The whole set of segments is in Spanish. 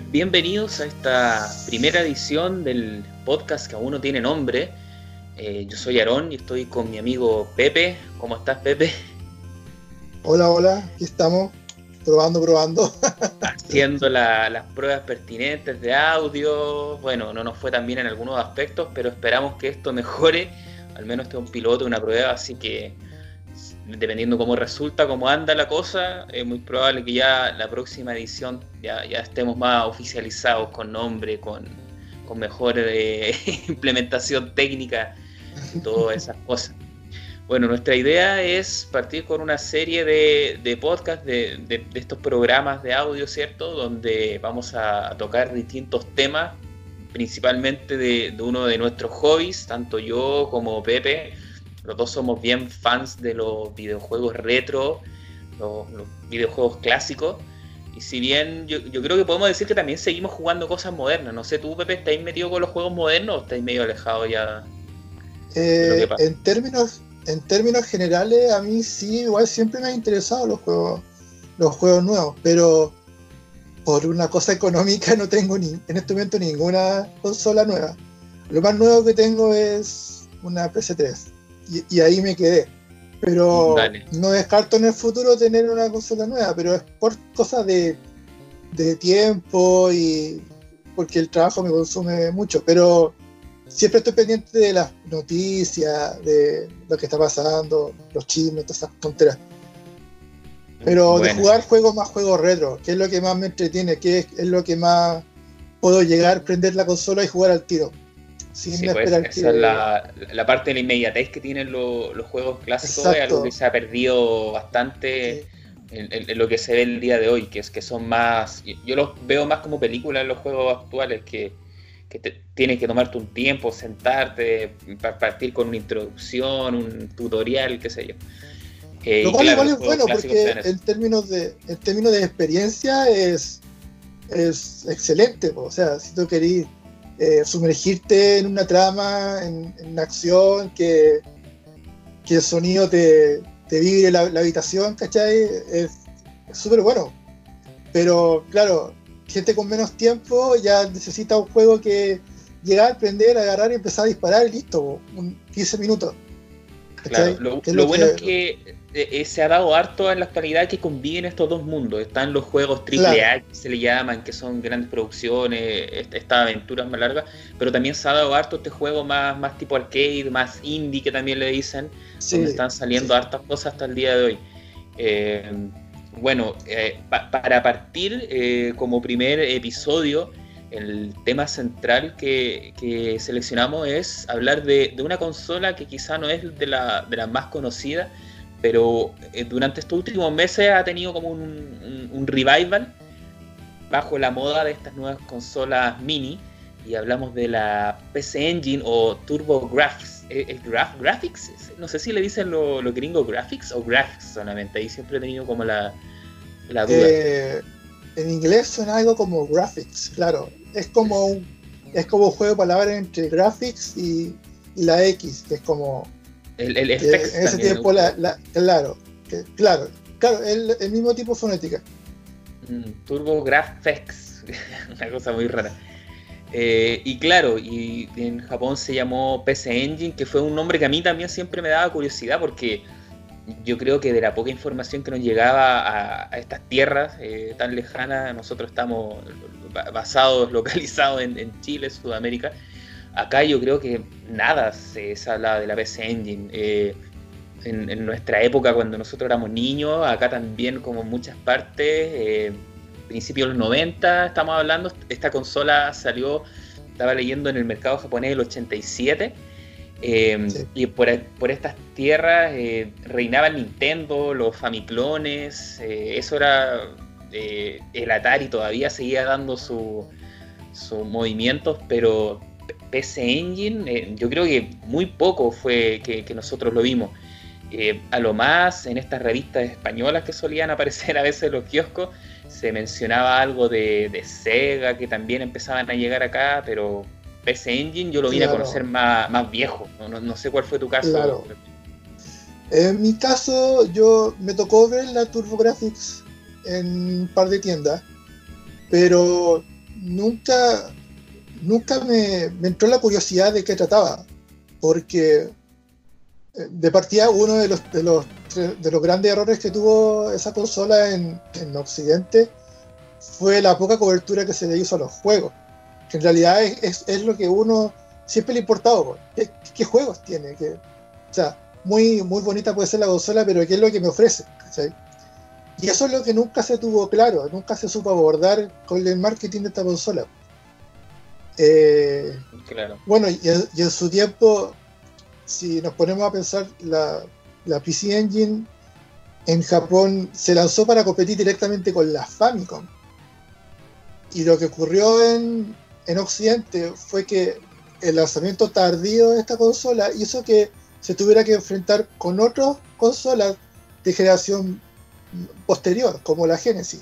Bienvenidos a esta primera edición del podcast que aún no tiene nombre. Eh, yo soy Aarón y estoy con mi amigo Pepe. ¿Cómo estás, Pepe? Hola, hola, aquí estamos, probando, probando. Haciendo las pruebas pertinentes de audio. Bueno, no nos fue tan bien en algunos aspectos, pero esperamos que esto mejore. Al menos este es un piloto, una prueba, así que dependiendo cómo resulta, cómo anda la cosa, es muy probable que ya la próxima edición ya, estemos más oficializados con nombre, con, con mejor eh, implementación técnica y todas esas cosas. Bueno, nuestra idea es partir con una serie de, de podcasts, de, de, estos programas de audio, ¿cierto? Donde vamos a tocar distintos temas, principalmente de, uno de nuestros hobbies, tanto yo como Pepe, los dos somos bien fans de los videojuegos retro, los, videojuegos clásicos. Y si bien yo, creo que podemos decir que también seguimos jugando cosas modernas. No sé, tú, Pepe, ¿estáis metido con los juegos modernos o estáis medio alejado ya? Eh, en, términos, en términos generales, a mí sí, igual siempre me han interesado los juegos, los juegos nuevos, pero por una cosa económica no tengo ni, en este momento ninguna consola nueva. Lo más nuevo que tengo es una PC3 y, ahí me quedé. Pero no descarto en el futuro tener una consola nueva, pero es por cosas de, tiempo y porque el trabajo me consume mucho. Pero siempre estoy pendiente de las noticias, de lo que está pasando, los chismes, todas esas tonteras. Pero de jugar juegos más juegos retro, que es lo que más me entretiene, que es, es, lo que más puedo llegar, prender la consola y jugar al tiro sí, pues, esa es la, parte de la inmediatez que tienen los juegos clásicos, es algo que se ha perdido bastante en, lo que se ve el día de hoy, que es que son más, yo los veo más como películas en los juegos actuales, que, que tienes que tomarte un tiempo, sentarte, partir con una introducción, un tutorial, qué sé yo. Eh, lo cual igual es bueno porque en términos de en términos de experiencia es es excelente o sea si tú querís eh, sumergirte en una trama, en, una acción, que, que el sonido te, te vibre la, habitación, ¿cachai? Es súper bueno. Pero claro, gente con menos tiempo ya necesita un juego que llegar, prender, agarrar y empezar a disparar y listo, un 15 minutos. Claro, lo, bueno es que eh, eh, se ha dado harto en la actualidad que conviven estos dos mundos. Están los juegos AAA que se le llaman, que son grandes producciones, estas aventuras más largas, pero también se ha dado harto este juego más, más tipo arcade, más indie que también le dicen, donde están saliendo hartas cosas hasta el día de hoy. Eh, bueno, para partir como primer episodio, el tema central que, seleccionamos es hablar de, una consola que quizá no es de las la más conocidas, pero eh, durante estos últimos meses ha tenido como un, revival bajo la moda de estas nuevas consolas mini y hablamos de la PC Engine o Turbo Graphics. ¿El, eh, Graphics? No sé si le dicen los lo gringos Graphics o Graphics solamente. Ahí siempre he tenido como la, duda. Eh, en inglés suena algo como Graphics, claro es como un, es como un juego de palabras entre graphics y, la X, que es como el, el en ese tiempo la, claro, claro, claro, el, el, mismo tipo fonética. Mm, Turbo Graphics, una cosa muy rara. Eh, y claro, y en Japón se llamó PC Engine, que fue un nombre que a mí también siempre me daba curiosidad porque yo creo que de la poca información que nos llegaba a, estas tierras eh, tan lejanas, nosotros estamos basados, localizados en, Chile, Sudamérica, acá yo creo que nada se, habla de la PC Engine. Eh, en, nuestra época, cuando nosotros éramos niños, acá también como en muchas partes, eh, principios de los 90 estamos hablando, esta consola salió, estaba leyendo en el mercado japonés el 87 Em, y por, estas tierras eh, reinaban Nintendo, los Famiclones, eh, eso era eh, el Atari todavía seguía dando sus movimientos, pero PC Engine yo creo que muy poco fue que, nosotros lo vimos. a lo más en estas revistas españolas que solían aparecer a veces en los kioscos se mencionaba algo de, de Sega que también empezaban a llegar acá, pero PC Engine yo lo vine a conocer más, más viejo. No, sé cuál fue tu caso. En mi caso, yo me tocó ver la TurboGrafx en un par de tiendas, pero nunca, nunca me, entró la curiosidad de qué trataba, porque eh, de partida uno de los, de los, de los grandes errores que tuvo esa consola en, en Occidente fue la poca cobertura que se le hizo a los juegos, que en realidad es, lo que uno siempre le ha importado, ¿Qué, ¿Qué, juegos tiene? o sea, muy, muy bonita puede ser la consola, pero ¿qué es lo que me ofrece? Y eso es lo que nunca se tuvo claro, nunca se supo abordar con el marketing de esta consola. Eh, bueno, y, en su tiempo, si nos ponemos a pensar, la, la, PC Engine en Japón se lanzó para competir directamente con la Famicom. Y lo que ocurrió en, en Occidente fue que el lanzamiento tardío de esta consola hizo que se tuviera que enfrentar con otras consolas de generación posterior, como la Genesis.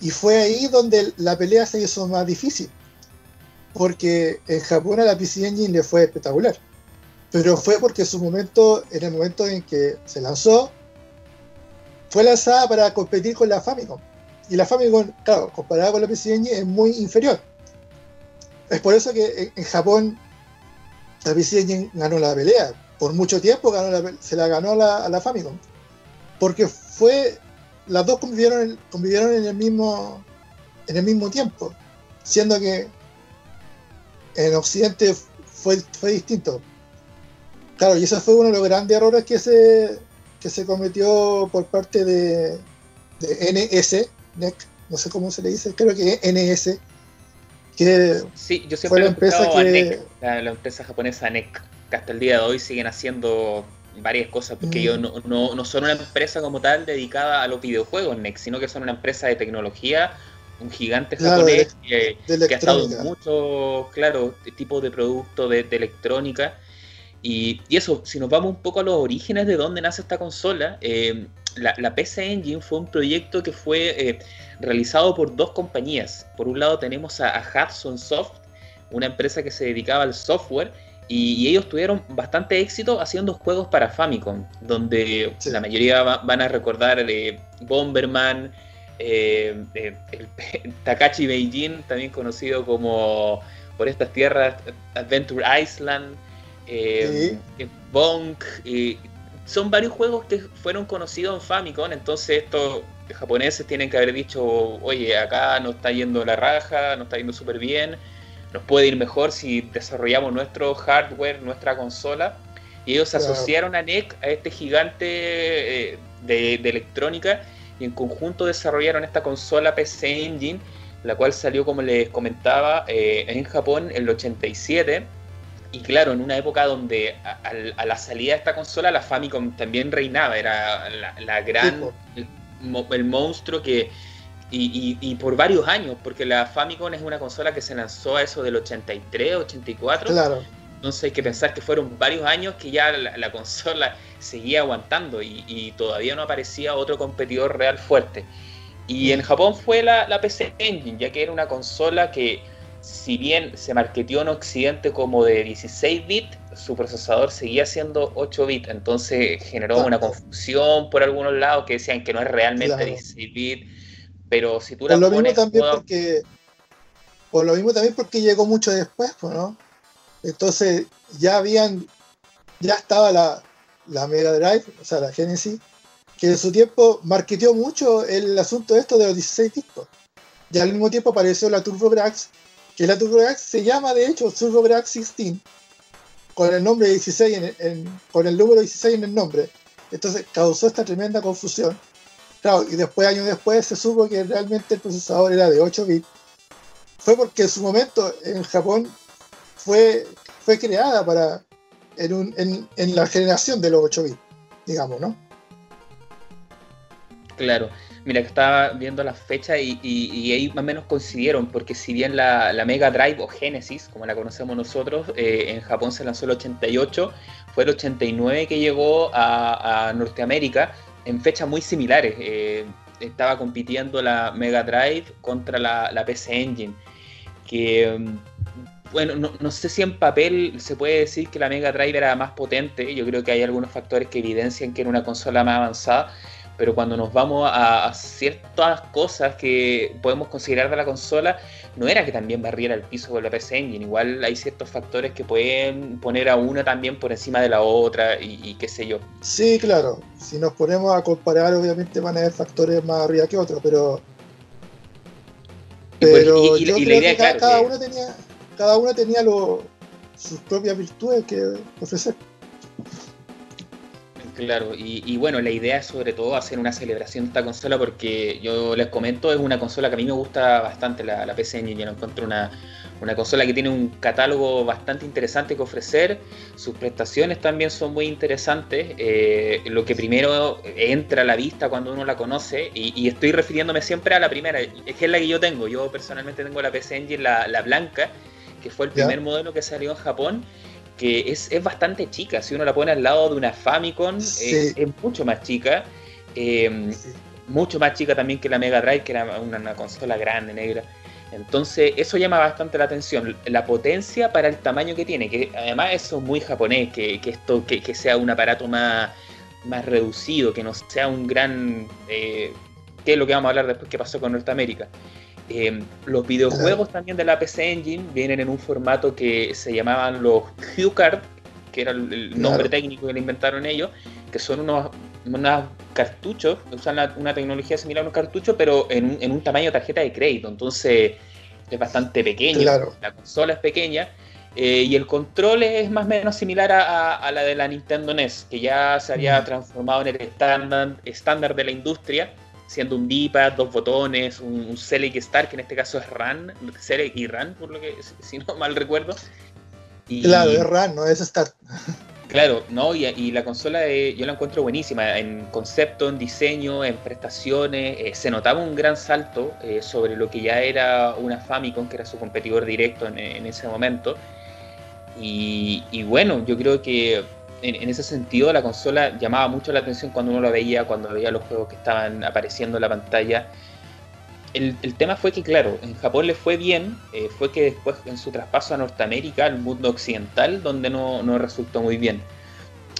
Y fue ahí donde la pelea se hizo más difícil, porque en Japón a la PC Engine le fue espectacular. Pero fue porque su momento, en el momento en que se lanzó, fue lanzada para competir con la Famicom. Y la Famicom, claro, comparada con la PC Engine, es muy inferior. Es por eso que en Japón la PC Engine ganó la pelea, por mucho tiempo se la ganó a la, Famicom. Porque fue. Las dos convivieron, convivieron en el mismo. en el mismo tiempo. Siendo que en Occidente fue, fue distinto. Claro, y ese fue uno de los grandes errores que se, que se cometió por parte de, de NS, NEC, no sé cómo se le dice, creo que NS, que sí, yo siempre fue la empresa que... la, empresa japonesa NEC hasta el día de hoy siguen haciendo varias cosas, porque ellos mm. no, no, son una empresa como tal dedicada a los videojuegos, Next, sino que son una empresa de tecnología, un gigante japonés que, ha estado en muchos, claro, tipos de productos de, electrónica. Y, eso, si nos vamos un poco a los orígenes de dónde nace esta consola, eh, la, PC Engine fue un proyecto que fue eh, realizado por dos compañías. Por un lado tenemos a Hudson Soft, una empresa que se dedicaba al software, y, ellos tuvieron bastante éxito haciendo juegos para Famicom, donde la mayoría van a recordar de Bomberman, eh, el, Takashi Beijing, también conocido como por estas tierras Adventure Island, eh, Bonk, son varios juegos que fueron conocidos en Famicom, entonces estos japoneses tienen que haber dicho, oye, acá no está yendo la raja, no está yendo súper bien, nos puede ir mejor si desarrollamos nuestro hardware, nuestra consola. Y ellos asociaron a NEC, a este gigante eh, de, electrónica, y en conjunto desarrollaron esta consola PC Engine, la cual salió, como les comentaba, eh, en Japón en el 87. Y claro, en una época donde a, la salida de esta consola la Famicom también reinaba, era la, gran, el monstruo que y, por varios años, porque la Famicom es una consola que se lanzó a eso del 83, 84. Claro. Entonces hay que pensar que fueron varios años que ya la, consola seguía aguantando y, todavía no aparecía otro competidor real fuerte. Y en Japón fue la, la, PC Engine, ya que era una consola que, si bien se marketeó en Occidente como de 16 bits, su procesador seguía siendo 8 bits. Entonces generó una confusión por algunos lados que decían que no es realmente 16 bits pero si tú por lo mismo también porque Por lo mismo también porque llegó mucho después, ¿no? Entonces ya habían. Ya estaba la, la Mega Drive, o sea, la Genesis, que en su tiempo marketeó mucho el asunto de esto de los 16 discos. Y al mismo tiempo apareció la TurboGrafx, que la TurboGrafx se llama de hecho TurboGrafx 16, con el nombre 16 en, con el número 16 en el nombre. Entonces causó esta tremenda confusión. Claro, y después, años después, se supo que realmente el procesador era de 8 bits. Fue porque en su momento en Japón fue, fue creada para en, en, la generación de los 8 bits, digamos, ¿no? Claro. Mira, que estaba viendo las fechas y, y, ahí más o menos coincidieron, porque si bien la, Mega Drive o Genesis, como la conocemos nosotros, eh, en Japón se lanzó el 88, fue el 89 que llegó a, a Norteamérica, en fechas muy similares. Eh, estaba compitiendo la Mega Drive contra la, PC Engine, que mm, bueno, no, sé si en papel se puede decir que la Mega Drive era más potente, yo creo que hay algunos factores que evidencian que era una consola más avanzada, pero cuando nos vamos a, ciertas cosas que podemos considerar de la consola, no era que también barriera el piso con la PC Engine, igual hay ciertos factores que pueden poner a una también por encima de la otra y, qué sé yo. Sí, claro, si nos ponemos a comparar obviamente van a haber factores más arriba que otros, pero... Pero yo creo que cada, uno tenía, cada uno tenía sus propias virtudes que ofrecer. Claro, y, bueno, la idea es sobre todo hacer una celebración de esta consola porque yo les comento, es una consola que a mí me gusta bastante, la, PC Engine, yo encuentro una, consola que tiene un catálogo bastante interesante que ofrecer, sus prestaciones también son muy interesantes, eh, lo que primero entra a la vista cuando uno la conoce, y, estoy refiriéndome siempre a la primera, es que es la que yo tengo, yo personalmente tengo la PC Engine, la, la blanca, que fue el primer modelo que salió en Japón, que es, bastante chica. Si uno la pone al lado de una Famicom, es, mucho más chica. Eh, mucho más chica también que la Mega Drive, que era una, consola grande, negra. Entonces, eso llama bastante la atención. La potencia para el tamaño que tiene, que además eso es muy japonés, que, esto que, sea un aparato más, más reducido, que no sea un gran. Eh, que es lo que vamos a hablar después que pasó con Norteamérica. Eh, los videojuegos también de la PC Engine vienen en un formato que se llamaban los HuCard, que era el nombre técnico que le inventaron ellos, que son unos, cartuchos, usan una tecnología similar a unos cartuchos, pero en, un tamaño de tarjeta de crédito. Entonces es bastante pequeño. La consola es pequeña. Eh, y el control es más o menos similar a, la de la Nintendo NES, que ya se había mm. transformado en el estándar estándar de la industria siendo un D-pad, dos botones, un, Select Start, que en este caso es RAN, Select y RAN, por lo que, si no mal recuerdo. Y, claro, es RAN, no es Start. Claro, no, y, la consola eh, yo la encuentro buenísima en concepto, en diseño, en prestaciones. Eh, se notaba un gran salto eh, sobre lo que ya era una Famicom, que era su competidor directo en, ese momento. Y, y, bueno, yo creo que en, ese sentido la consola llamaba mucho la atención cuando uno la veía, cuando veía los juegos que estaban apareciendo en la pantalla. El, tema fue que, claro, en Japón le fue bien, eh, fue que después en su traspaso a Norteamérica, al mundo occidental, donde no, resultó muy bien.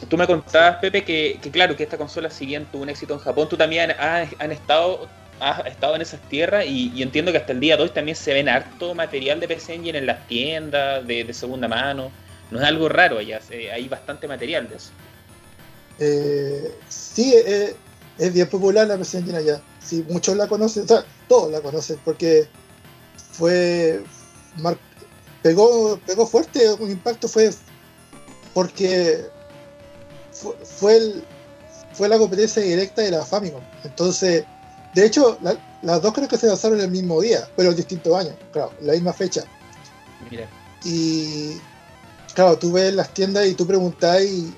Tú me contabas, Pepe, que, claro, que esta consola, si bien tuvo un éxito en Japón, tú también has, estado, has estado en esas tierras y, entiendo que hasta el día de hoy también se ven harto material de PC Engine en las tiendas de segunda mano no es algo raro allá, hay bastante material de eso. Eh, sí, eh, es bien popular la Engine allá. Sí, muchos la conocen, todos la conocen, porque fue. pegó, pegó fuerte, un impacto fue porque fue, el, fue la competencia directa de la Famicom. Entonces, de hecho, las dos creo que se lanzaron el mismo día, pero en distintos años, claro, la misma fecha. Mira. Y claro, tú ves las tiendas y tú preguntas y,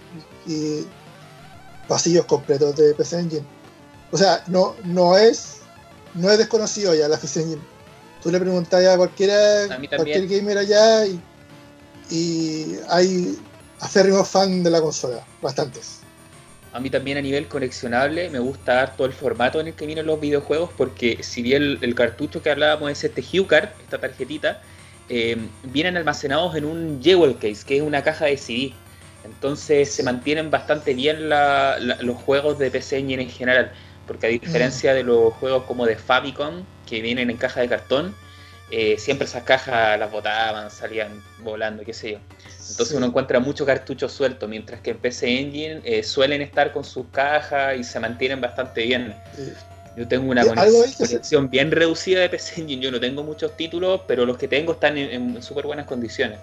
pasillos completos de PC Engine. O sea, no, no es no es desconocido ya la PC Engine. Tú le preguntas a cualquiera, cualquier gamer allá y, y hay acérrimos fan de la consola, bastantes. A mí también a nivel coleccionable me gusta todo el formato en el que vienen los videojuegos porque si bien el, cartucho que hablábamos es este Hue Card, esta tarjetita, eh, vienen almacenados en un jewel case, que es una caja de CD. Entonces se mantienen bastante bien los juegos de PC Engine en general, porque a diferencia de los juegos como de Famicom, que vienen en caja de cartón, eh, siempre esas cajas las botaban, salían volando, qué sé yo. Entonces uno encuentra mucho cartucho suelto, mientras que en PC Engine eh, suelen estar con sus cajas y se mantienen bastante bien. Yo tengo una colección bien reducida de PC Engine. Yo no tengo muchos títulos, pero los que tengo están en, súper buenas condiciones.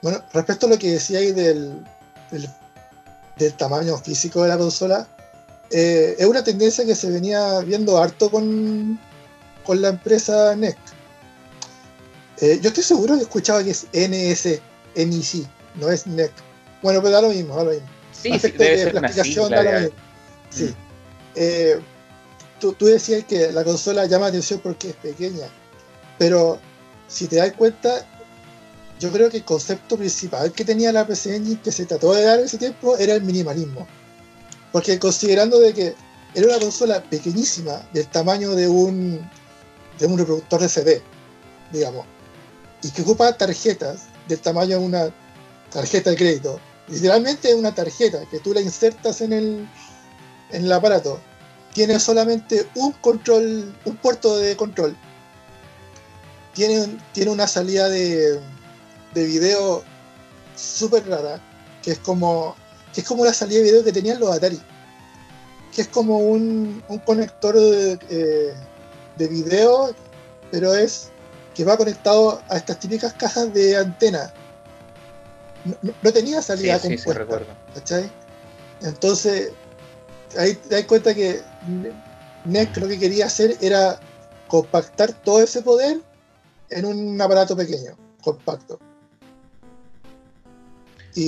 Bueno, respecto a lo que decíais del, del, tamaño físico de la consola, eh, es una tendencia que se venía viendo harto con, con la empresa NEC. Eh, yo estoy seguro que escuchaba que es NS, NEC, no es NEC. Bueno, pero da lo mismo, da lo mismo. Sí, sí debe la aplicación da lo mismo. Sí. Mm. Eh, tú, decías que la consola llama atención porque es pequeña, pero si te das cuenta, yo creo que el concepto principal que tenía la PC Engine que se trató de dar en ese tiempo era el minimalismo. Porque considerando de que era una consola pequeñísima, del tamaño de un, de un reproductor de CD, digamos, y que ocupa tarjetas del tamaño de una tarjeta de crédito, literalmente es una tarjeta que tú la insertas en el, en el aparato tiene solamente un control, un puerto de control. Tiene, tiene una salida de, de video súper rara, que es como que es como la salida de video que tenían los Atari, que es como un, un conector de, eh, de video, pero es que va conectado a estas típicas cajas de antena. No, tenía salida sí, compuesta, sí, Entonces, ahí te das cuenta que NEC lo que quería hacer era compactar todo ese poder en un aparato pequeño, compacto.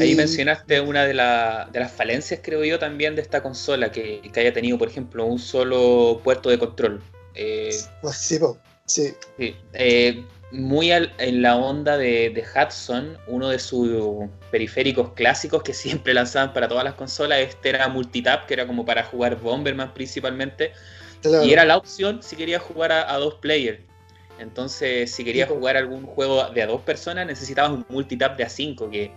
Ahí mencionaste una de, las falencias, creo yo, también de esta consola, que, haya tenido, por ejemplo, un solo puerto de control. Eh, pues sí, sí. Eh, muy en la onda de, Hudson, uno de sus periféricos clásicos que siempre lanzaban para todas las consolas, este era multitap, que era como para jugar Bomberman principalmente. Y era la opción si quería jugar a, dos players. Entonces, si quería jugar algún juego de a dos personas, necesitabas un multitap de a cinco, que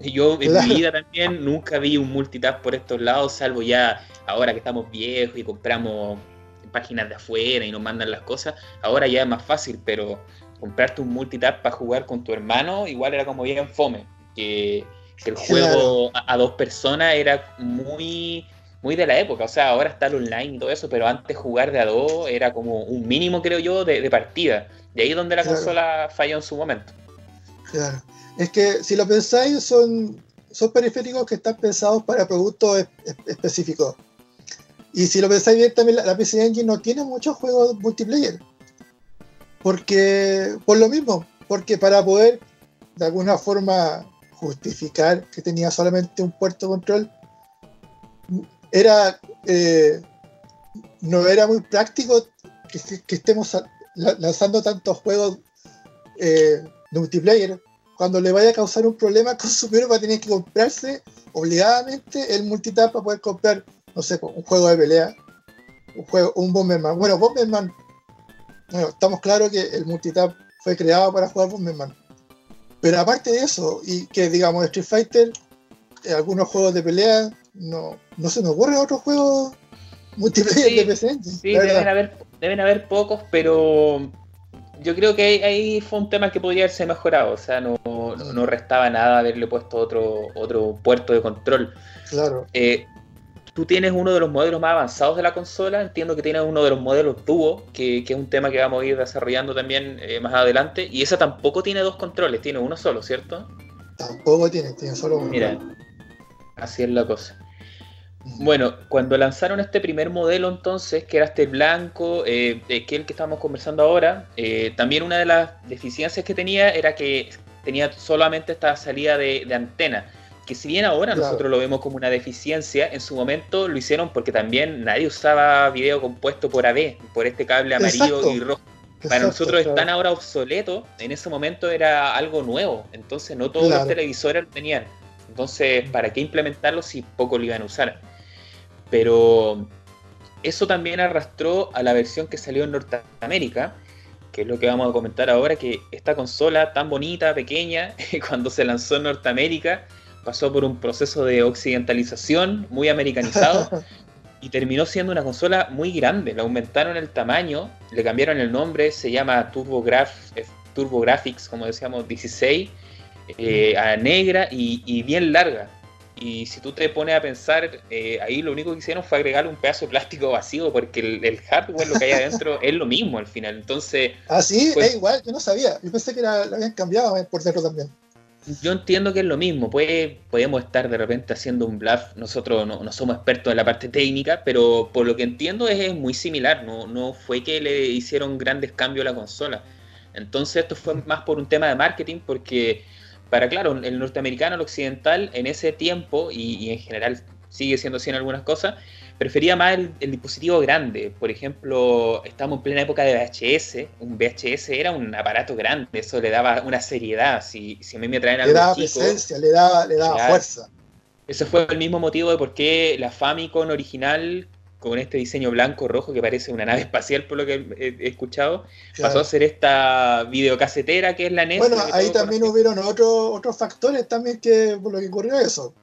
yo en mi vida también nunca vi un multitap por estos lados, salvo ya ahora que estamos viejos y compramos páginas de afuera y nos mandan las cosas. Ahora ya es más fácil, pero comprarte un multitap para jugar con tu hermano igual era como bien fome. Que, el juego a, dos personas era muy muy de la época, o sea, ahora está el online y todo eso, pero antes jugar de a dos era como un mínimo, creo yo, de, partida. De ahí donde la consola falló en su momento. Claro. Es que si lo pensáis, son, son periféricos que están pensados para productos específicos. Y si lo pensáis bien, también la, PC Engine no tiene muchos juegos multiplayer. Porque, por lo mismo, porque para poder de alguna forma justificar que tenía solamente un puerto control, era eh, no era muy práctico que, estemos lanzando tantos juegos eh, de multiplayer cuando le vaya a causar un problema al consumidor va a tener que comprarse obligadamente el multitap para poder comprar, no sé, un juego de pelea, un juego, un Bomberman. Bueno, Bomberman, bueno, estamos claros que el multitap fue creado para jugar Bomberman. Pero aparte de eso, y que digamos Street Fighter, eh, algunos juegos de pelea, no, no se nos ocurren otros juegos multiplayer de PC. Sí, deben haber, deben haber pocos, pero yo creo que ahí, fue un tema que podría haberse mejorado, o sea, no, no, restaba nada haberle puesto otro, otro puerto de control. Claro. Eh, tú tienes uno de los modelos más avanzados de la consola, entiendo que tienes uno de los modelos Duo, que, es un tema que vamos a ir desarrollando también eh, más adelante, y esa tampoco tiene dos controles, tiene uno solo, ¿cierto? Tampoco tiene, tiene solo uno. Mira, así es la cosa. Bueno, cuando lanzaron este primer modelo entonces, que era este blanco, eh, que es el que estamos conversando ahora, eh, también una de las deficiencias que tenía era que tenía solamente esta salida de, antena, que si bien ahora nosotros lo vemos como una deficiencia, en su momento lo hicieron porque también nadie usaba video compuesto por AB, por este cable amarillo y rojo. Para nosotros es tan ahora obsoleto, en ese momento era algo nuevo, entonces no todos los televisores lo tenían. Entonces, ¿para qué implementarlo si poco lo iban a usar? Pero eso también arrastró a la versión que salió en Norteamérica, que es lo que vamos a comentar ahora, que esta consola tan bonita, pequeña, cuando se lanzó en Norteamérica, pasó por un proceso de occidentalización muy americanizado y terminó siendo una consola muy grande. Le aumentaron el tamaño, le cambiaron el nombre, se llama TurboGrafx, como decíamos, 16, eh, a negra y bien larga. Y si tú te pones a pensar, eh, ahí lo único que hicieron fue agregarle un pedazo de plástico vacío, porque el, hardware, lo que hay adentro, es lo mismo al final. Entonces. Ah, sí, pues es igual, yo no sabía. Yo pensé que lo habían cambiado por dentro también. Yo entiendo que es lo mismo. Pues, podemos estar de repente haciendo un bluff. Nosotros no, somos expertos en la parte técnica, pero por lo que entiendo es, muy similar. No, no fue que le hicieron grandes cambios a la consola. Entonces, esto fue más por un tema de marketing, porque para, claro, el norteamericano, el occidental, en ese tiempo, y, en general sigue siendo así en algunas cosas, prefería más el, dispositivo grande. Por ejemplo, estamos en plena época de VHS. Un VHS era un aparato grande, eso le daba una seriedad. Si, si a mí me traen algo Le daba presencia, le daba, le daba fuerza. Ese fue el mismo motivo de por qué la Famicom original con este diseño blanco rojo que parece una nave espacial por lo que he, escuchado, pasó a ser esta videocasetera que es la NES. Bueno, ahí también hubieron otros otros factores también que por lo que ocurrió eso.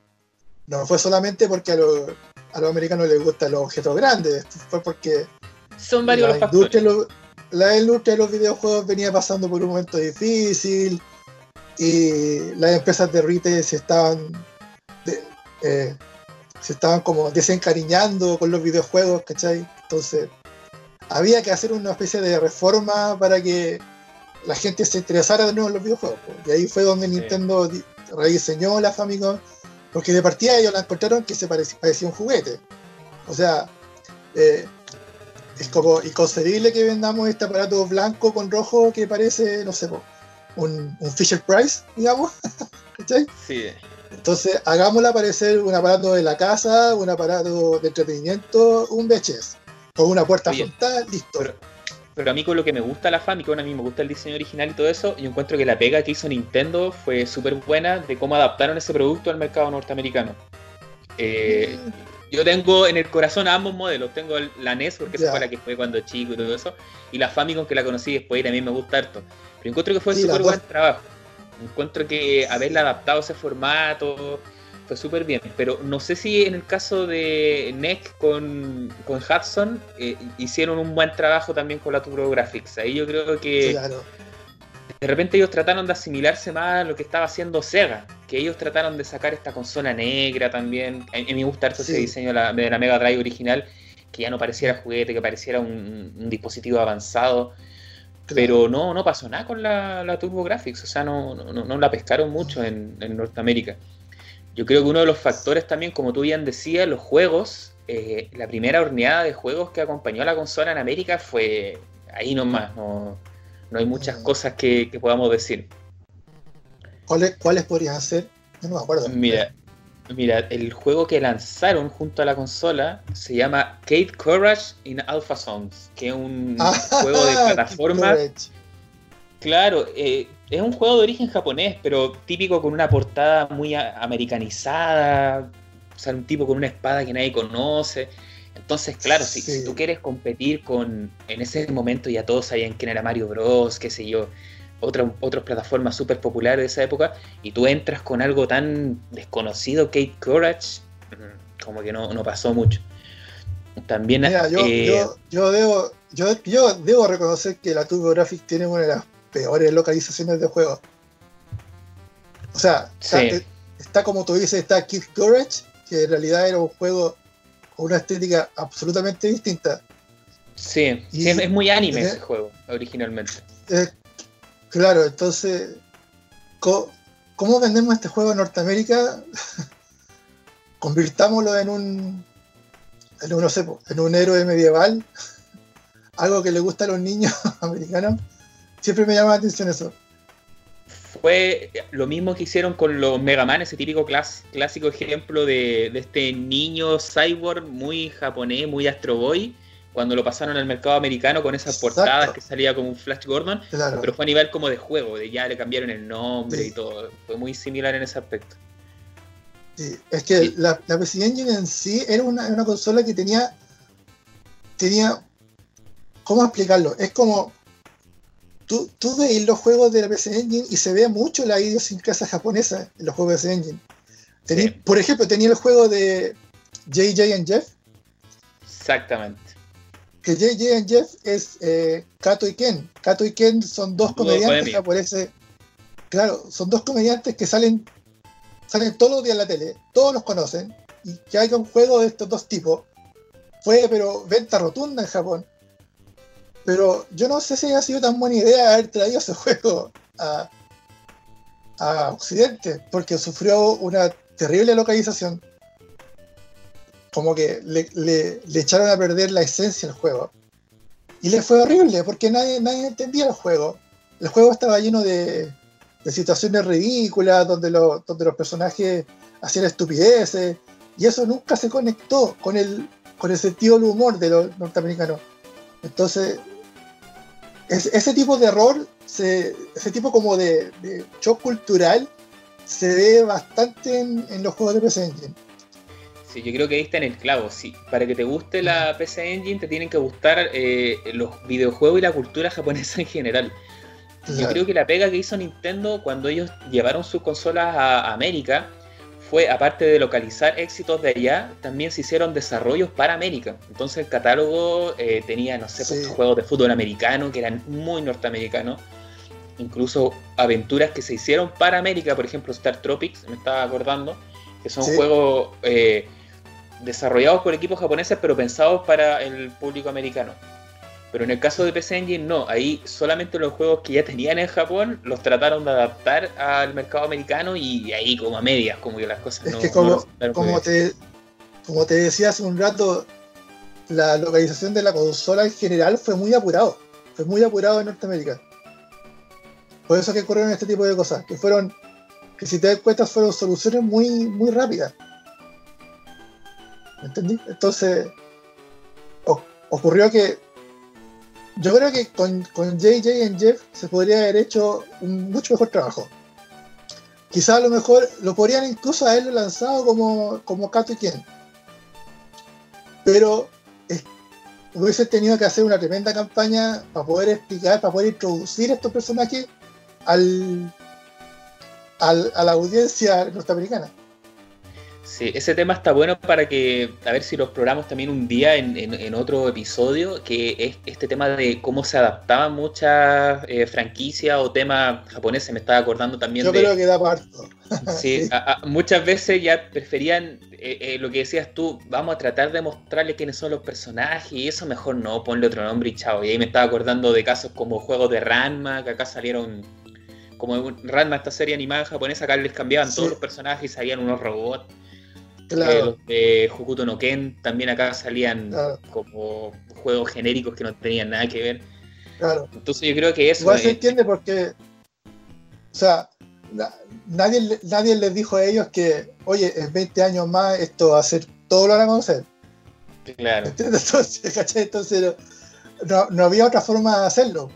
No fue solamente porque a los americanos les gustan los objetos grandes. Fue porque son varios la los industria, la industria de los videojuegos venía pasando por un momento difícil y las empresas de retail se estaban eh, se estaban como desencariñando con los videojuegos, ¿cachai? Entonces había que hacer una especie de reforma para que la gente se interesara de nuevo en los videojuegos. Y ahí fue donde Nintendo rediseñó la Famicom, porque de partida ellos la encontraron que se parecía, un juguete. O sea, eh, es como inconcebible que vendamos este aparato blanco con rojo que parece, no sé, un, un Fisher Price, digamos. ¿Cachai? Sí. Entonces, hagámosle aparecer un aparato de la casa, un aparato de entretenimiento, un VHS, con una puerta frontal, listo. Pero, a mí con lo que me gusta la Famicom, a mí me gusta el diseño original y todo eso, yo encuentro que la pega que hizo Nintendo fue súper buena de cómo adaptaron ese producto al mercado norteamericano. Eh, mm. Yo tengo en el corazón ambos modelos. Tengo la NES, porque esa fue la que fue cuando chico y todo eso. Y la Famicom, que la conocí después y también me gusta harto. Pero encuentro que fue súper buen trabajo. Encuentro que haberle adaptado ese formato fue súper bien, pero no sé si en el caso de NEC con, con Hudson eh, hicieron un buen trabajo también con la TurboGrafx. Ahí yo creo que de repente ellos trataron de asimilarse más a lo que estaba haciendo Sega, que ellos trataron de sacar esta consola negra también. A, mí me gusta ese diseño de la, Mega Drive original, que ya no pareciera juguete, que pareciera un dispositivo avanzado. Pero no, no pasó nada con la, la TurboGrafx, o sea, no, no, la pescaron mucho en, Norteamérica. Yo creo que uno de los factores también, como tú bien decías, los juegos, eh, la primera horneada de juegos que acompañó a la consola en América fue ahí nomás, no, no hay muchas mm. cosas que, podamos decir. ¿Cuáles, ¿Cuáles podrían ser? No me acuerdo. Mira, Mira, el juego que lanzaron junto a la consola se llama Kate Courage in Alpha Songs, que es un ah, juego de plataforma. Claro, eh, es un juego de origen japonés, pero típico con una portada muy americanizada, o sea, un tipo con una espada que nadie conoce. Entonces, claro, si, si, tú quieres competir con. En ese momento ya todos sabían quién era Mario Bros, qué sé yo otras plataformas súper populares de esa época, y tú entras con algo tan desconocido, Kate Courage, mm, como que no, pasó mucho. También. Mira, yo, eh, yo, debo, yo, debo reconocer que la TurboGrafx tiene una de las peores localizaciones de juego. O sea, está, como tú dices, está Kate Courage, que en realidad era un juego con una estética absolutamente distinta. Sí, es, muy anime ese juego, originalmente. Claro, entonces, ¿cómo, vendemos este juego en Norteamérica? Convirtámoslo en un, en un, no sé, en un héroe medieval, algo que le gusta a los niños americanos. Siempre me llama la atención eso. Fue lo mismo que hicieron con los Mega Man, ese típico clásico ejemplo de, de, este niño cyborg muy japonés, muy Astro Boy, cuando lo pasaron al mercado americano con esas portadas que salía como un Flash Gordon, pero fue a nivel como de juego, de ya le cambiaron el nombre y todo. Fue muy similar en ese aspecto. Sí, es que la, la, PC Engine en sí era una, consola que tenía. tenía. ¿Cómo explicarlo? Es como. Tú, tú veis los juegos de la PC Engine y se ve mucho la idiosincrasia japonesa en los juegos de PC Engine. Por ejemplo, tenía el juego de JJ and Jeff. Exactamente que JJ and Jeff es eh, Kato y Ken. Kato y Ken son dos comediantes japoneses. Claro, son dos comediantes que salen, salen todos los días en la tele, todos los conocen, y que hay un juego de estos dos tipos. Fue, pero, venta rotunda en Japón. Pero yo no sé si ha sido tan buena idea haber traído ese juego a, a Occidente, porque sufrió una terrible localización como que le, echaron a perder la esencia del juego. Y le fue horrible, porque nadie, nadie entendía el juego. El juego estaba lleno de, situaciones ridículas, donde, donde los personajes hacían estupideces, y eso nunca se conectó con el, con el sentido del humor de los norteamericanos. Entonces, ese tipo de error, ese tipo como de, shock cultural, se ve bastante en, en los juegos de PC Engine. Sí, yo creo que ahí está en el clavo. Sí, para que te guste la PC Engine te tienen que gustar eh, los videojuegos y la cultura japonesa en general. Yo creo que la pega que hizo Nintendo cuando ellos llevaron sus consolas a América fue, aparte de localizar éxitos de allá, también se hicieron desarrollos para América. Entonces el catálogo eh, tenía, no sé, pues, juegos de fútbol americano que eran muy norteamericanos. Incluso aventuras que se hicieron para América, por ejemplo Star Tropics, me estaba acordando, que son juegos eh, desarrollados por equipos japoneses pero pensados para el público americano. Pero en el caso de PC Engine no, ahí solamente los juegos que ya tenían en Japón los trataron de adaptar al mercado americano y ahí como a medias, como que las cosas es que como, como te, como te decía hace un rato, la localización de la consola en general fue muy apurado, fue muy apurado en Norteamérica. Por eso que ocurrieron este tipo de cosas, que fueron, que si te das cuenta fueron soluciones muy, muy rápidas. ¿Me entendí? Entonces, ocurrió que yo creo que con, con JJ y Jeff se podría haber hecho un mucho mejor trabajo. Quizás a lo mejor lo podrían incluso haberlo lanzado como, como Kato y Ken. Pero hubiese tenido que hacer una tremenda campaña para poder explicar, para poder introducir estos personajes al, al, a la audiencia norteamericana. Sí, ese tema está bueno para que, a ver si lo exploramos también un día en, otro episodio, que es este tema de cómo se adaptaban muchas eh, franquicias o temas japoneses, me estaba acordando también Yo creo que da parto. sí, muchas veces ya preferían eh, eh, lo que decías tú, vamos a tratar de mostrarle quiénes son los personajes y eso mejor no, ponle otro nombre y chao. Y ahí me estaba acordando de casos como juegos de Ranma, que acá salieron como Ranma, esta serie animada japonesa, acá les cambiaban todos los personajes y salían unos robots. Claro. de Hokuto no Ken también acá salían como juegos genéricos que no tenían nada que ver. Claro. Entonces yo creo que eso. Igual se entiende porque. O sea, nadie, nadie les dijo a ellos que, oye, en 20 años más esto va a ser todo lo van a conocer. Claro. Entonces, Entonces no, no, había otra forma de hacerlo.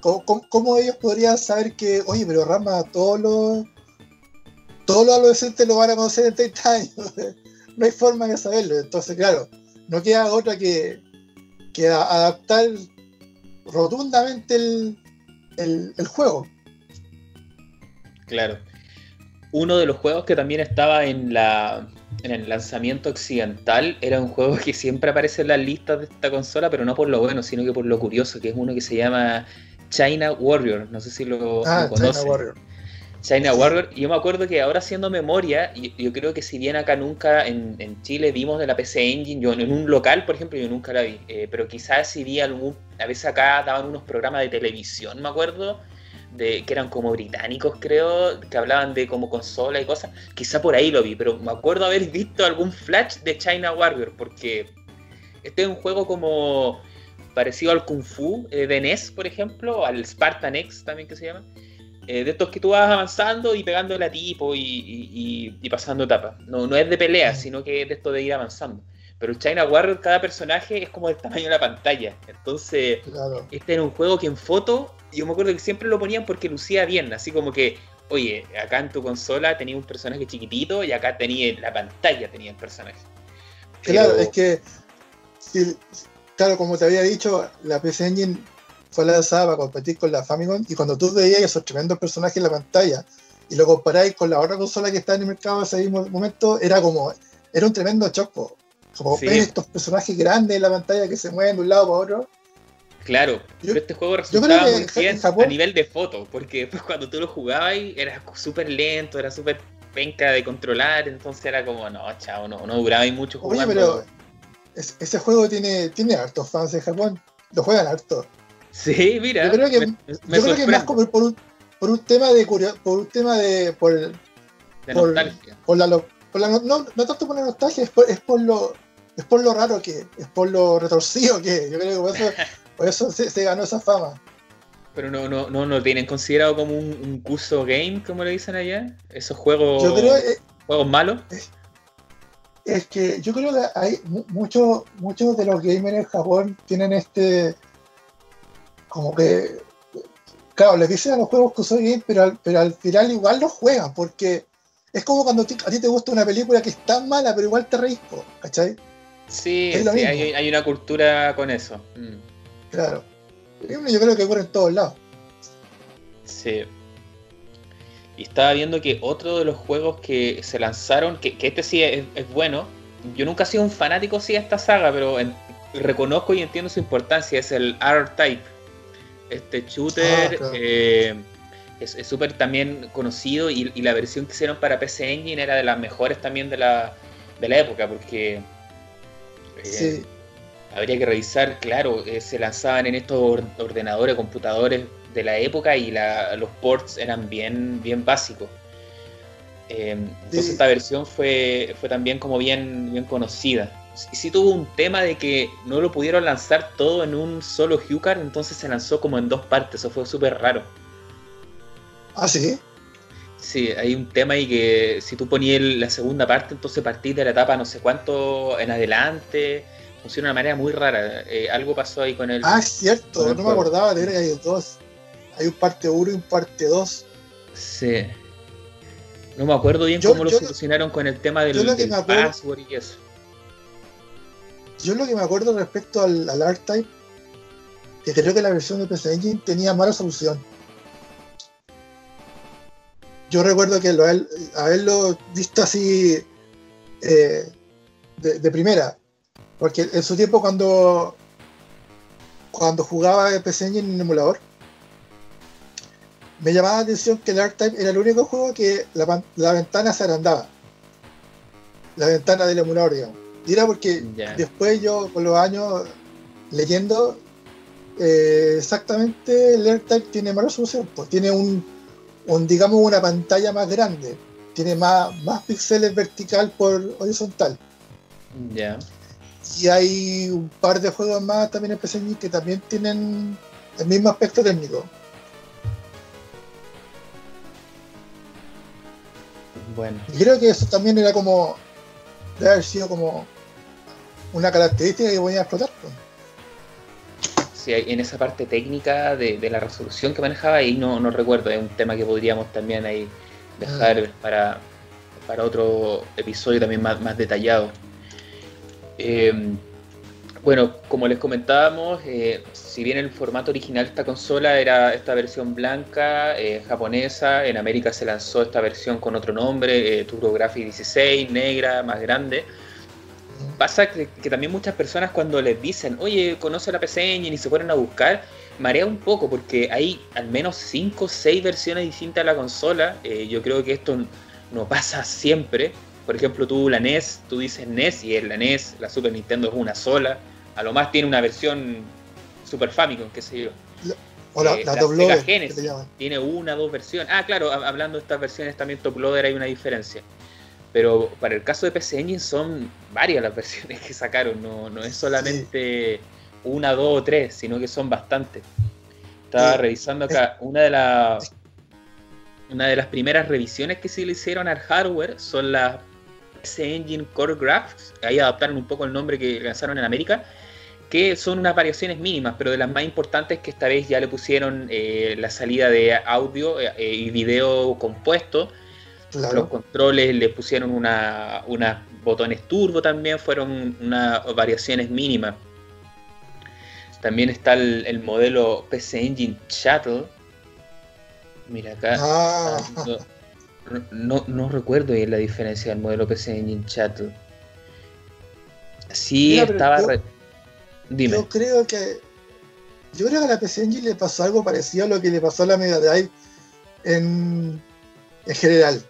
¿Cómo, ellos podrían saber que, oye, pero Rama, todos los todos los adolescentes lo van a conocer en 30 años. no hay forma de saberlo. Entonces, claro, no queda otra que, que adaptar rotundamente el, juego. Claro. Uno de los juegos que también estaba en la en el lanzamiento occidental era un juego que siempre aparece en las listas de esta consola, pero no por lo bueno, sino que por lo curioso, que es uno que se llama China Warrior. No sé si lo, ah, China Warrior. China Warrior. Y yo me acuerdo que ahora haciendo memoria, yo, yo creo que si bien acá nunca en, Chile vimos de la PC Engine, yo en un local, por ejemplo, yo nunca la vi, eh, pero quizás si vi algún, a veces acá daban unos programas de televisión, me acuerdo, de, que eran como británicos, creo, que hablaban de como consola y cosas, quizá por ahí lo vi, pero me acuerdo haber visto algún flash de China Warrior, porque este es un juego como parecido al Kung Fu eh, de NES, por ejemplo, al Spartan X también que se llama eh, de estos que tú vas avanzando y pegándole a tipo y, pasando etapas. No, no es de pelea, sino que es de esto de ir avanzando. Pero el China Warrior, cada personaje es como del tamaño de la pantalla. Entonces, este era un juego que en foto, yo me acuerdo que siempre lo ponían porque lucía bien, así como que, oye, acá en tu consola tenía un personaje chiquitito y acá tenía la pantalla tenía el personaje. Claro, es que, claro, como te había dicho, la PC Engine fue lanzada para competir con la Famicom y cuando tú veías esos tremendos personajes en la pantalla y lo comparáis con la otra consola que está en el mercado en ese mismo momento, era como, era un tremendo choco. Como ver estos personajes grandes en la pantalla que se mueven de un lado para otro. Claro, pero este juego resultaba muy bien a nivel de foto, porque después cuando tú lo jugabas era súper lento, era súper penca de controlar, entonces era como, no, chao, no, no duraba mucho jugando. Oye, pero ese juego tiene, tiene hartos fans en Japón, lo juegan harto. Sí, mira. Yo creo que, yo creo que más como por un, por un tema de por un tema de por, de nostalgia. Por la, por la, no, no tanto por la nostalgia, es por, es por lo es por lo raro que es por lo retorcido que yo creo que por eso, por eso se, ganó esa fama. Pero no, no, no, no tienen considerado como un, un curso game, como le dicen allá. Esos juegos, yo creo, eh, juegos malos. Es, es, que yo creo que hay muchos muchos de los gamers en Japón tienen este como que, claro, les dicen a los juegos que soy bien, pero al, pero al final igual los juegan, porque es como cuando a ti te gusta una película que es tan mala, pero igual te reís, ¿cachai? Sí, hay, una cultura con eso. Mm. Claro. Yo creo que ocurre en todos lados. Sí. Y estaba viendo que otro de los juegos que se lanzaron, que, este sí es, bueno, yo nunca he sido un fanático sí de esta saga, pero reconozco y entiendo su importancia, es el R-Type. Este shooter ah, eh, es súper también conocido y, la versión que hicieron para PC Engine era de las mejores también de la, de la época, porque eh, habría que revisar, claro, eh, se lanzaban en estos ordenadores, computadores de la época y los ports eran bien, bien básicos. Eh, entonces esta versión fue, fue también como bien, bien conocida. Y sí tuvo un tema de que no lo pudieron lanzar todo en un solo HuCard, entonces se lanzó como en dos partes, eso fue súper raro. Ah, sí. Sí, hay un tema ahí que si tú ponías la segunda parte, entonces partís de la etapa no sé cuánto en adelante. Funciona de una manera muy rara. Eh, algo pasó ahí con el. Ah, es cierto, no me acordaba de que hay dos. Hay un parte 1 y un parte 2. Sí. No me acuerdo bien cómo lo solucionaron con el tema del, password y eso. Yo lo que me acuerdo respecto al, al R-Type, que creo que la versión de PC Engine tenía mala solución yo recuerdo que lo, haberlo visto así eh, de, primera, porque en su tiempo cuando cuando jugaba PC Engine en emulador, me llamaba la atención que el R-Type era el único juego que la, ventana se agrandaba. La ventana del emulador, digamos. Y era porque después yo, con los años leyendo, eh, exactamente el R-Type tiene mala solución. Pues tiene un, digamos una pantalla más grande, tiene más, más píxeles vertical por horizontal. Ya. Y hay un par de juegos más también en PC que también tienen el mismo aspecto técnico. Bueno. Y creo que eso también era como. debe haber sido como una característica que voy a explotar. Pues en esa parte técnica de, la resolución que manejaba, ahí no, no, recuerdo, es un tema que podríamos también ahí dejar ah. para, para otro episodio también más, más detallado. Eh, bueno, como les comentábamos, eh, si bien el formato original de esta consola era esta versión blanca, eh, japonesa, en América se lanzó esta versión con otro nombre, TurboGrafx 16, negra, más grande pasa que, también muchas personas cuando les dicen, oye, conoce la PC Engine y se ponen a buscar, marea un poco porque hay al menos 5 o 6 versiones distintas de la consola. Eh, yo creo que esto no pasa siempre. Por ejemplo, tú la NES, tú dices NES y es la NES, la Super Nintendo es una sola. A lo más tiene una versión Super Famicom, qué sé yo. O la, eh, Sega Genesis tiene una o dos versiones. Ah, claro, hablando de estas versiones también top loader hay una diferencia. Pero para el caso de PC Engine son varias las versiones que sacaron, no, es solamente una, dos o tres, sino que son bastantes. Estaba revisando acá una de las una de las primeras revisiones que se le hicieron al hardware son las PC Engine Core Graphics, ahí adaptaron un poco el nombre que lanzaron en América, que son unas variaciones mínimas, pero de las más importantes que esta vez ya le pusieron eh, la salida de audio eh, y video compuesto, los controles le pusieron una, unas botones turbo también, fueron unas variaciones mínimas. También está el, modelo PC Engine Shuttle. Mira acá. Ah. No, no, recuerdo bien la diferencia del modelo PC Engine Shuttle. Sí, estaba. Yo, Yo creo que. Yo creo que a la PC Engine le pasó algo parecido a lo que le pasó a la Mega Drive en, en general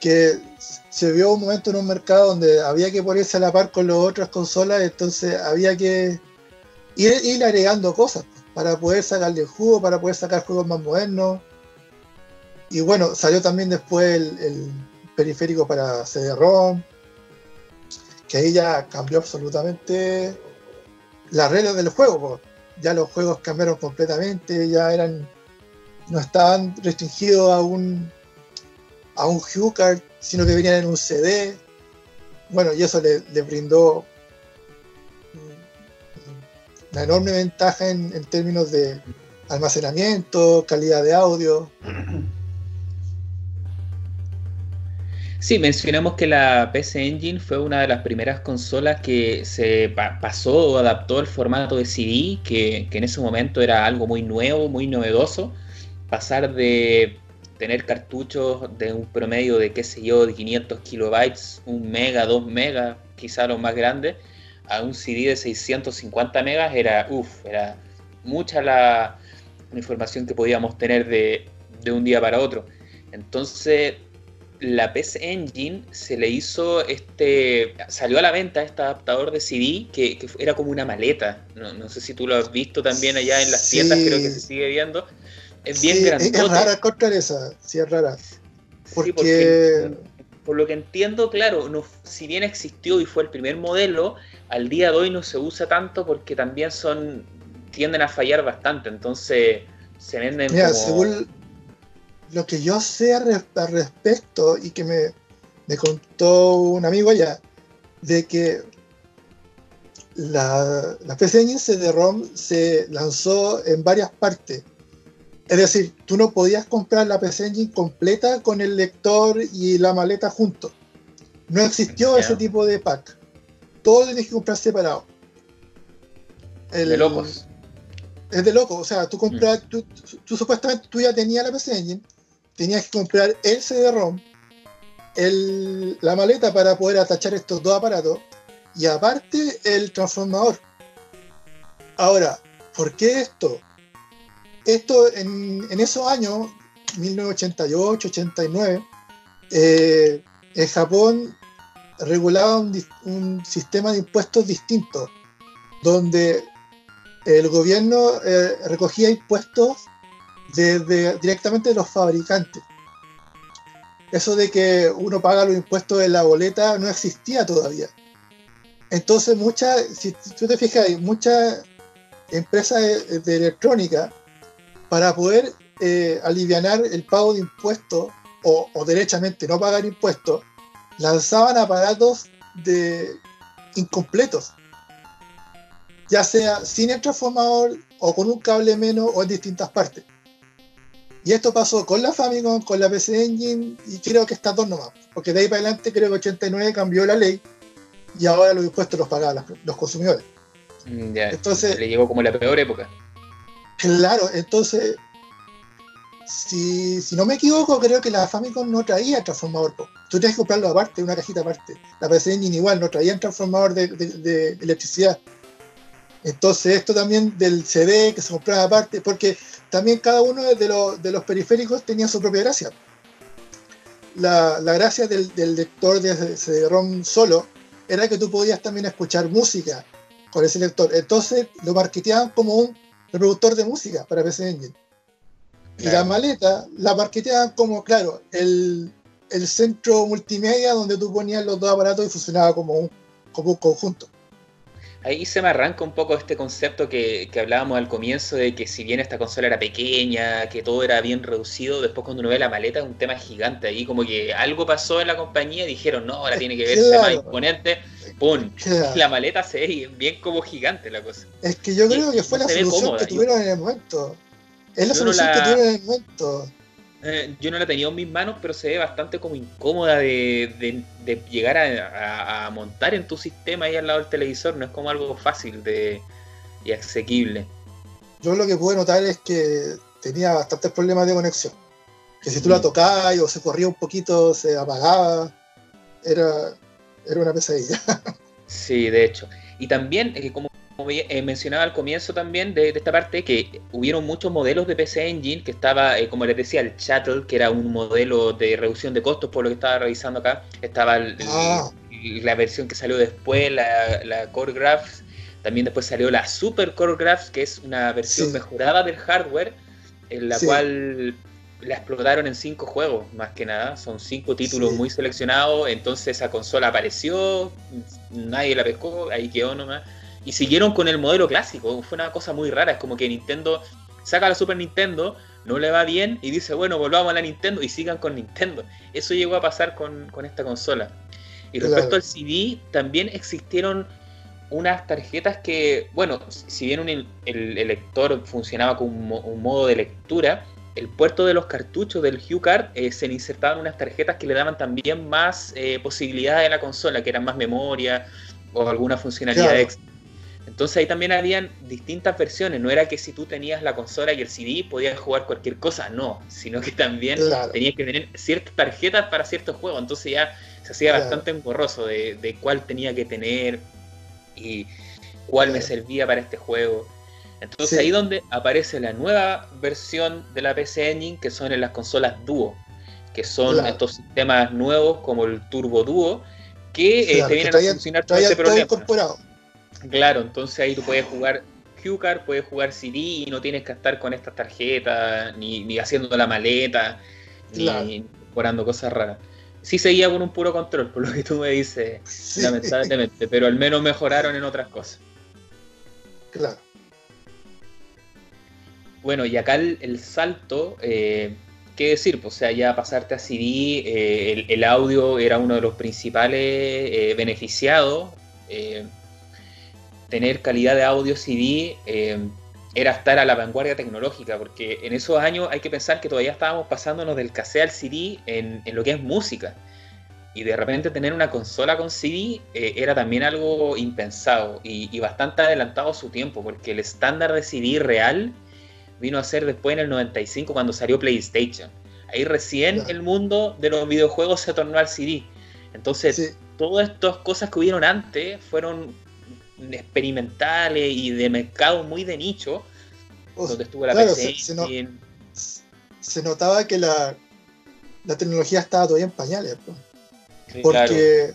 que se vio un momento en un mercado donde había que ponerse a la par con las otras consolas, entonces había que ir, agregando cosas para poder sacarle el jugo, para poder sacar juegos más modernos. Y bueno, salió también después el, periférico para CD-ROM, que ahí ya cambió absolutamente las reglas del juego. Ya los juegos cambiaron completamente, ya eran no estaban restringidos a un a un HuCard, sino que venían en un CD. Bueno, y eso le, brindó una enorme ventaja en, términos de almacenamiento, calidad de audio. Sí, mencionamos que la PC Engine fue una de las primeras consolas que se pasó o adaptó al formato de CD, que, que, en ese momento era algo muy nuevo, muy novedoso. Pasar de tener cartuchos de un promedio de, qué sé yo, de 500 kilobytes, un mega, dos megas, quizá los más grandes, a un CD de 650 megas era, uff, era mucha la, información que podíamos tener de, de, un día para otro. Entonces, la PC Engine se le hizo este. Salió a la venta este adaptador de CD que, era como una maleta. No, sé si tú lo has visto también allá en las tiendas, creo que se sigue viendo. Es bien grande. Es rara encontrar esa, sí es rara. Porque... por lo que entiendo, claro, no, si bien existió y fue el primer modelo, al día de hoy no se usa tanto porque también son tienden a fallar bastante, entonces se venden Mira, según lo que yo sé al respecto y que me, me contó un amigo allá, de que la, la PC Engine CD-ROM se lanzó en varias partes. Es decir, tú no podías comprar la PC Engine completa con el lector y la maleta juntos. No existió ese tipo de pack. Todo tenías que comprar separado. de locos. Es de locos. O sea, tú compras, mm. tú, supuestamente tú ya tenías la PC Engine, tenías que comprar el CD-ROM, la maleta para poder atachar estos dos aparatos y aparte el transformador. Ahora, ¿por qué esto? Esto en, esos años, 1988, 89, eh, en Japón regulaba un, sistema de impuestos distinto, donde el gobierno eh, recogía impuestos directamente de los fabricantes. Eso de que uno paga los impuestos de la boleta no existía todavía. Entonces, muchas, si tú te fijas, muchas empresas de, electrónica, para poder eh, aliviar el pago de impuestos o, o, derechamente no pagar impuestos, lanzaban aparatos de incompletos, ya sea sin el transformador o con un cable menos o en distintas partes. Y esto pasó con la Famicom, con la PC Engine y creo que estas dos nomás. Porque de ahí para adelante creo que 89 cambió la ley y ahora los impuestos los pagaban los consumidores. Mm, entonces, le llegó como la peor época. Claro, entonces, si, no me equivoco, creo que la Famicom no traía transformador. Tú tienes que comprarlo aparte, una cajita aparte. La PC Engine igual, no traía transformador de electricidad. Entonces esto también del CD que se compraba aparte, porque también cada uno de los, de los periféricos tenía su propia gracia. La, gracia del, lector de CD-ROM solo era que tú podías también escuchar música con ese lector. Entonces lo marketeaban como un reproductor de música para PC Engine. Y la maleta la marketeaban como, claro, el, el centro multimedia donde tú ponías los dos aparatos y funcionaba como un, como un conjunto ahí se me arranca un poco este concepto que, hablábamos al comienzo de que si bien esta consola era pequeña, que todo era bien reducido, después cuando uno ve la maleta es un tema gigante ahí, como que algo pasó en la compañía y dijeron, no, ahora tiene que verse más imponente, ¡pum! La maleta se ve bien como gigante la cosa. Es que yo creo que fue la solución que tuvieron en el momento. Es la solución que tuvieron en el momento. Eh, yo no la tenía en mis manos, pero se ve bastante como incómoda de, llegar a, montar en tu sistema ahí al lado del televisor. No es como algo fácil de, y asequible. Yo lo que pude notar es que tenía bastantes problemas de conexión. Que si tú la tocabas o se corría un poquito, se apagaba. Era, era una pesadilla. sí, de hecho. Y también, eh, como como eh, mencionaba al comienzo también de, esta parte, que hubieron muchos modelos de PC Engine, que estaba, eh, como les decía, el Chattel, que era un modelo de reducción de costos, por lo que estaba revisando acá. Estaba ah. la versión que salió después, la, la Core Graphs. También después salió la Super Core Graphs, que es una versión mejorada del hardware, en la cual la explotaron en cinco juegos, más que nada. Son cinco títulos muy seleccionados. Entonces esa consola apareció, nadie la pescó, ahí quedó nomás y siguieron con el modelo clásico. Fue una cosa muy rara. Es como que Nintendo saca la Super Nintendo, no le va bien y dice, bueno, volvamos a la Nintendo y sigan con Nintendo. Eso llegó a pasar con, esta consola. Y respecto al CD, también existieron unas tarjetas que, bueno, si bien el, lector funcionaba con un, modo de lectura, el puerto de los cartuchos del HuCard eh, se insertaban unas tarjetas que le daban también más eh, posibilidades a la consola, que eran más memoria o alguna funcionalidad extra. Entonces ahí también habían distintas versiones, no era que si tú tenías la consola y el CD podías jugar cualquier cosa, no, sino que también tenías que tener ciertas tarjetas para ciertos juegos, entonces ya se hacía bastante emborroso de, cuál tenía que tener y cuál me servía para este juego. Entonces ahí donde aparece la nueva versión de la PC Engine, que son en las consolas Duo, que son estos sistemas nuevos como el Turbo Duo, que eh, te vienen a funcionar todo este problema. Claro, entonces ahí tú puedes jugar Q-Card, puedes jugar CD y no tienes que estar con estas tarjetas, ni, haciendo la maleta, ni incorporando cosas raras. Sí seguía con un puro control, por lo que tú me dices, lamentablemente, pero al menos mejoraron en otras cosas. Claro. Bueno, y acá el, salto, eh, ¿qué decir? Pues, o sea, ya pasarte a CD, eh, el, audio era uno de los principales eh, beneficiados. Tener calidad de audio CD era estar a la vanguardia tecnológica, porque en esos años hay que pensar que todavía estábamos pasándonos del cassette al CD en, lo que es música. Y de repente tener una consola con CD era también algo impensado y, y, bastante adelantado a su tiempo, porque el estándar de CD real vino a ser después en el 95 cuando salió PlayStation. Ahí recién el mundo de los videojuegos se tornó al CD. Entonces, todas estas cosas que hubieron antes fueron experimentales y de mercado muy de nicho, donde estuvo la PC. Se, notaba que la, la, tecnología estaba todavía en pañales. porque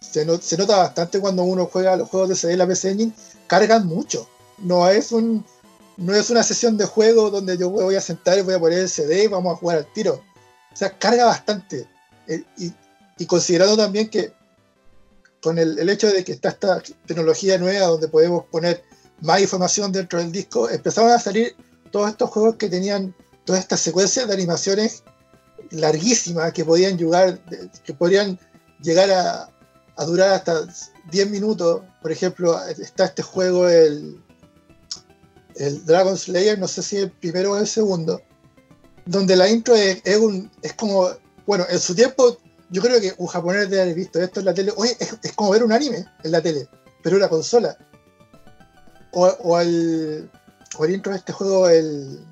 se, se, nota bastante cuando uno juega los juegos de CD y la PC Engine, cargan mucho. No es un no es una sesión de juego donde yo voy a sentar y voy a poner el CD y vamos a jugar al tiro. O sea, carga bastante. Eh, y, considerando también que con el, hecho de que está esta tecnología nueva donde podemos poner más información dentro del disco, empezaron a salir todos estos juegos que tenían todas estas secuencias de animaciones larguísimas que podían llegar, que podrían llegar a, durar hasta 10 minutos. Por ejemplo, está este juego, el el Dragon Slayer, no sé si el primero o el segundo, donde la intro es, un, es como, bueno, en su tiempo yo creo que un japonés debe haber visto esto en la tele, oye, es, como ver un anime en la tele, pero una consola. O, o, el, o el intro de este juego, el,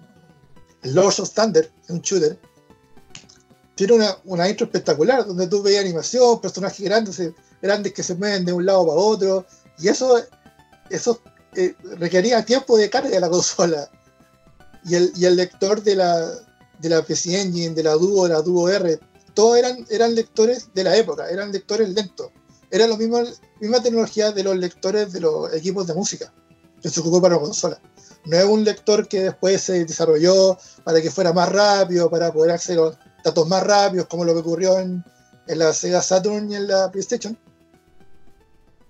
el Lords of Thunder, un shooter, tiene una, una, intro espectacular, donde tú veías animación, personajes grandes, grandes que se mueven de un lado para otro, y eso, eso eh, requería tiempo de carga de la consola. Y el, y el lector de la, de la PC Engine, de la Duo, de la Duo R, todos eran, lectores de la época, eran lectores lentos. Era la misma, misma tecnología de los lectores de los equipos de música que se ocupó para la consola. No es un lector que después se desarrolló para que fuera más rápido, para poder acceder a datos más rápidos, como lo que ocurrió en, la Sega Saturn y en la PlayStation.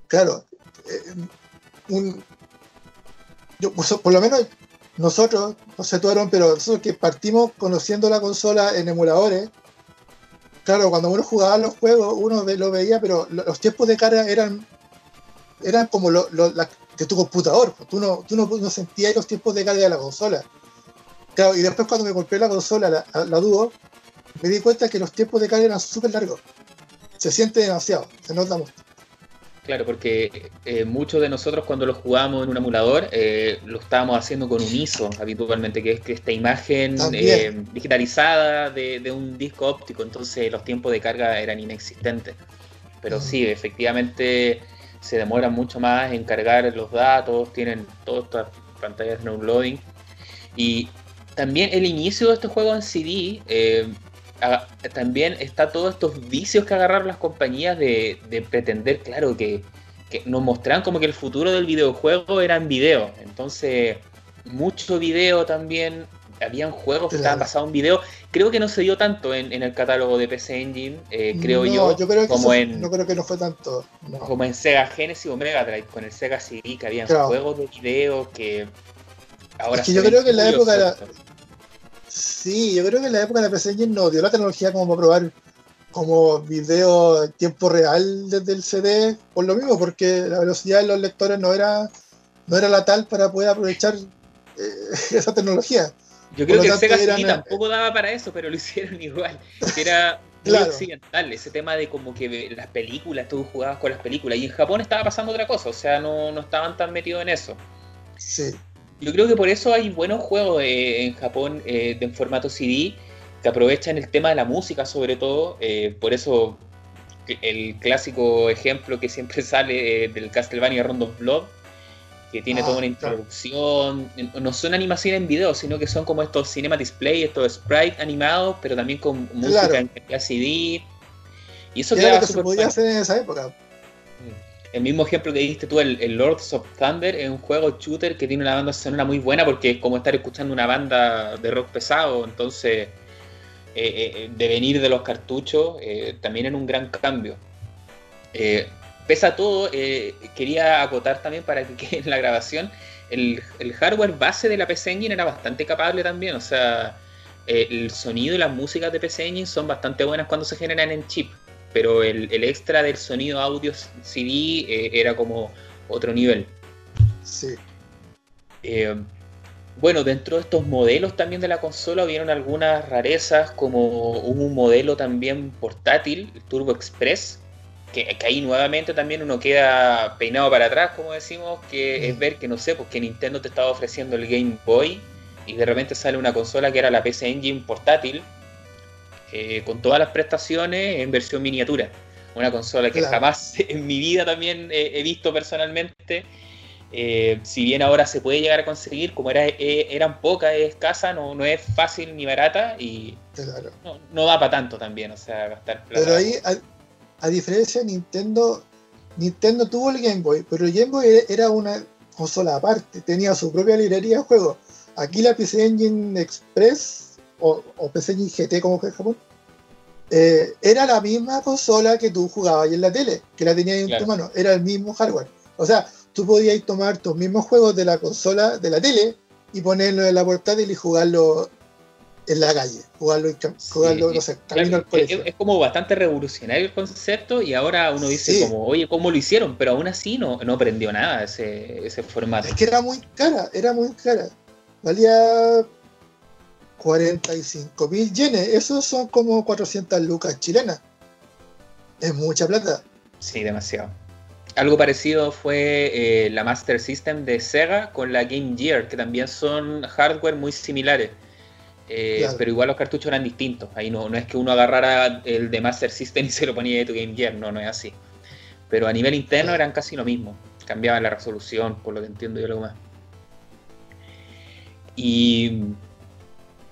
Claro, eh, un, pues, por lo menos nosotros, no sé pero nosotros que partimos conociendo la consola en emuladores, claro, cuando uno jugaba los juegos, uno lo veía, pero los tiempos de carga eran, eran como lo, de tu computador, pues, tú, no, tú no, sentías los tiempos de carga de la consola. Claro, y después cuando me compré la consola, la, la me di cuenta que los tiempos de carga eran súper largos. Se siente demasiado, se nota mucho. Claro, porque eh, muchos de nosotros cuando lo jugábamos en un emulador eh, lo estábamos haciendo con un ISO habitualmente, que es que esta imagen eh, digitalizada de, un disco óptico, entonces los tiempos de carga eran inexistentes. Pero mm. sí, efectivamente se demora mucho más en cargar los datos, tienen todas estas pantallas de downloading. Y también el inicio de este juego en CD también está todos estos vicios que agarraron las compañías de, pretender, claro, que, nos mostraran como que el futuro del videojuego era en video. Entonces, mucho video también. Habían juegos que estaban basados en video. Creo que no se dio tanto en, el catálogo de PC Engine, eh, creo yo. como en, no creo que no fue tanto. Como en Sega Genesis o Mega Drive, con el Sega CD, que habían juegos de video que ahora. Es que yo creo que en la época era, Sí, yo creo que en la época de la PC Engine no dio la tecnología como para probar como video en tiempo real desde el CD, por lo mismo, porque la velocidad de los lectores no era, no era la tal para poder aprovechar eh, esa tecnología. Yo creo que el Sega CD tampoco daba para eso, pero lo hicieron igual. Era muy occidental, ese tema de como que las películas, tú jugabas con las películas, y en Japón estaba pasando otra cosa, o sea, no, no estaban tan metidos en eso. Sí. Yo creo que por eso hay buenos juegos en Japón eh, en formato CD que aprovechan el tema de la música sobre todo, eh, por eso el clásico ejemplo que siempre sale eh, del Castlevania Round of Blood, que tiene toda una ah, introducción, no son animaciones en video, sino que son como estos cinema display, estos sprites animados, pero también con música en CD. Y eso queda que se podía hacer en esa época. El mismo ejemplo que dijiste tú, el, Lords of Thunder, es un juego shooter que tiene una banda sonora muy buena porque es como estar escuchando una banda de rock pesado, entonces eh, eh, de venir de los cartuchos eh, también en un gran cambio. pese a todo, quería acotar también para que quede en la grabación, el, hardware base de la PC Engine era bastante capable también, o sea, el sonido y las músicas de PC Engine son bastante buenas cuando se generan en chip, pero el, extra del sonido audio CD era como otro nivel. Sí. Bueno, dentro de estos modelos también de la consola vieron algunas rarezas, como un modelo también portátil, el Turbo Express, que, ahí nuevamente también uno queda peinado para atrás, como decimos, que es mm. ver que no sé, porque Nintendo te estaba ofreciendo el Game Boy y de repente sale una consola que era la PC Engine portátil, eh, con todas las prestaciones en versión miniatura. Una consola que jamás en mi vida también he visto personalmente eh, si bien ahora se puede llegar a conseguir, como era, eh, eran pocas, es escasa, no, no es fácil ni barata y no, da para tanto también, o sea, gastar plata. Pero ahí, a, diferencia de Nintendo, Nintendo tuvo el Game Boy, pero el Game Boy era una consola aparte, tenía su propia librería de juegos. Aquí la PC Engine Express, o, PC Engine GT como fue en Japón, eh, era la misma consola que tú jugabas ahí en la tele, que la tenías en tu mano, era el mismo hardware. O sea, tú podías tomar tus mismos juegos de la consola, de la tele, y ponerlo en la portátil y jugarlo en la calle, jugarlo, jugarlo no sé, camino al colegio. Es, como bastante revolucionario el concepto y ahora uno dice como, oye, ¿cómo lo hicieron? Pero aún así no, no aprendió nada ese, ese formato. Es que era muy cara, era muy cara. Valía 45 mil yenes, esos son como 400 lucas chilenas. Es mucha plata. Sí, demasiado. Algo parecido fue eh, la Master System de Sega con la Game Gear, que también son hardware muy similares. Eh, pero igual los cartuchos eran distintos. Ahí no, no es que uno agarrara el de Master System y se lo ponía de tu Game Gear, no, no es así. Pero a nivel interno eran casi lo mismo. Cambiaban la resolución, por lo que entiendo yo algo más. Y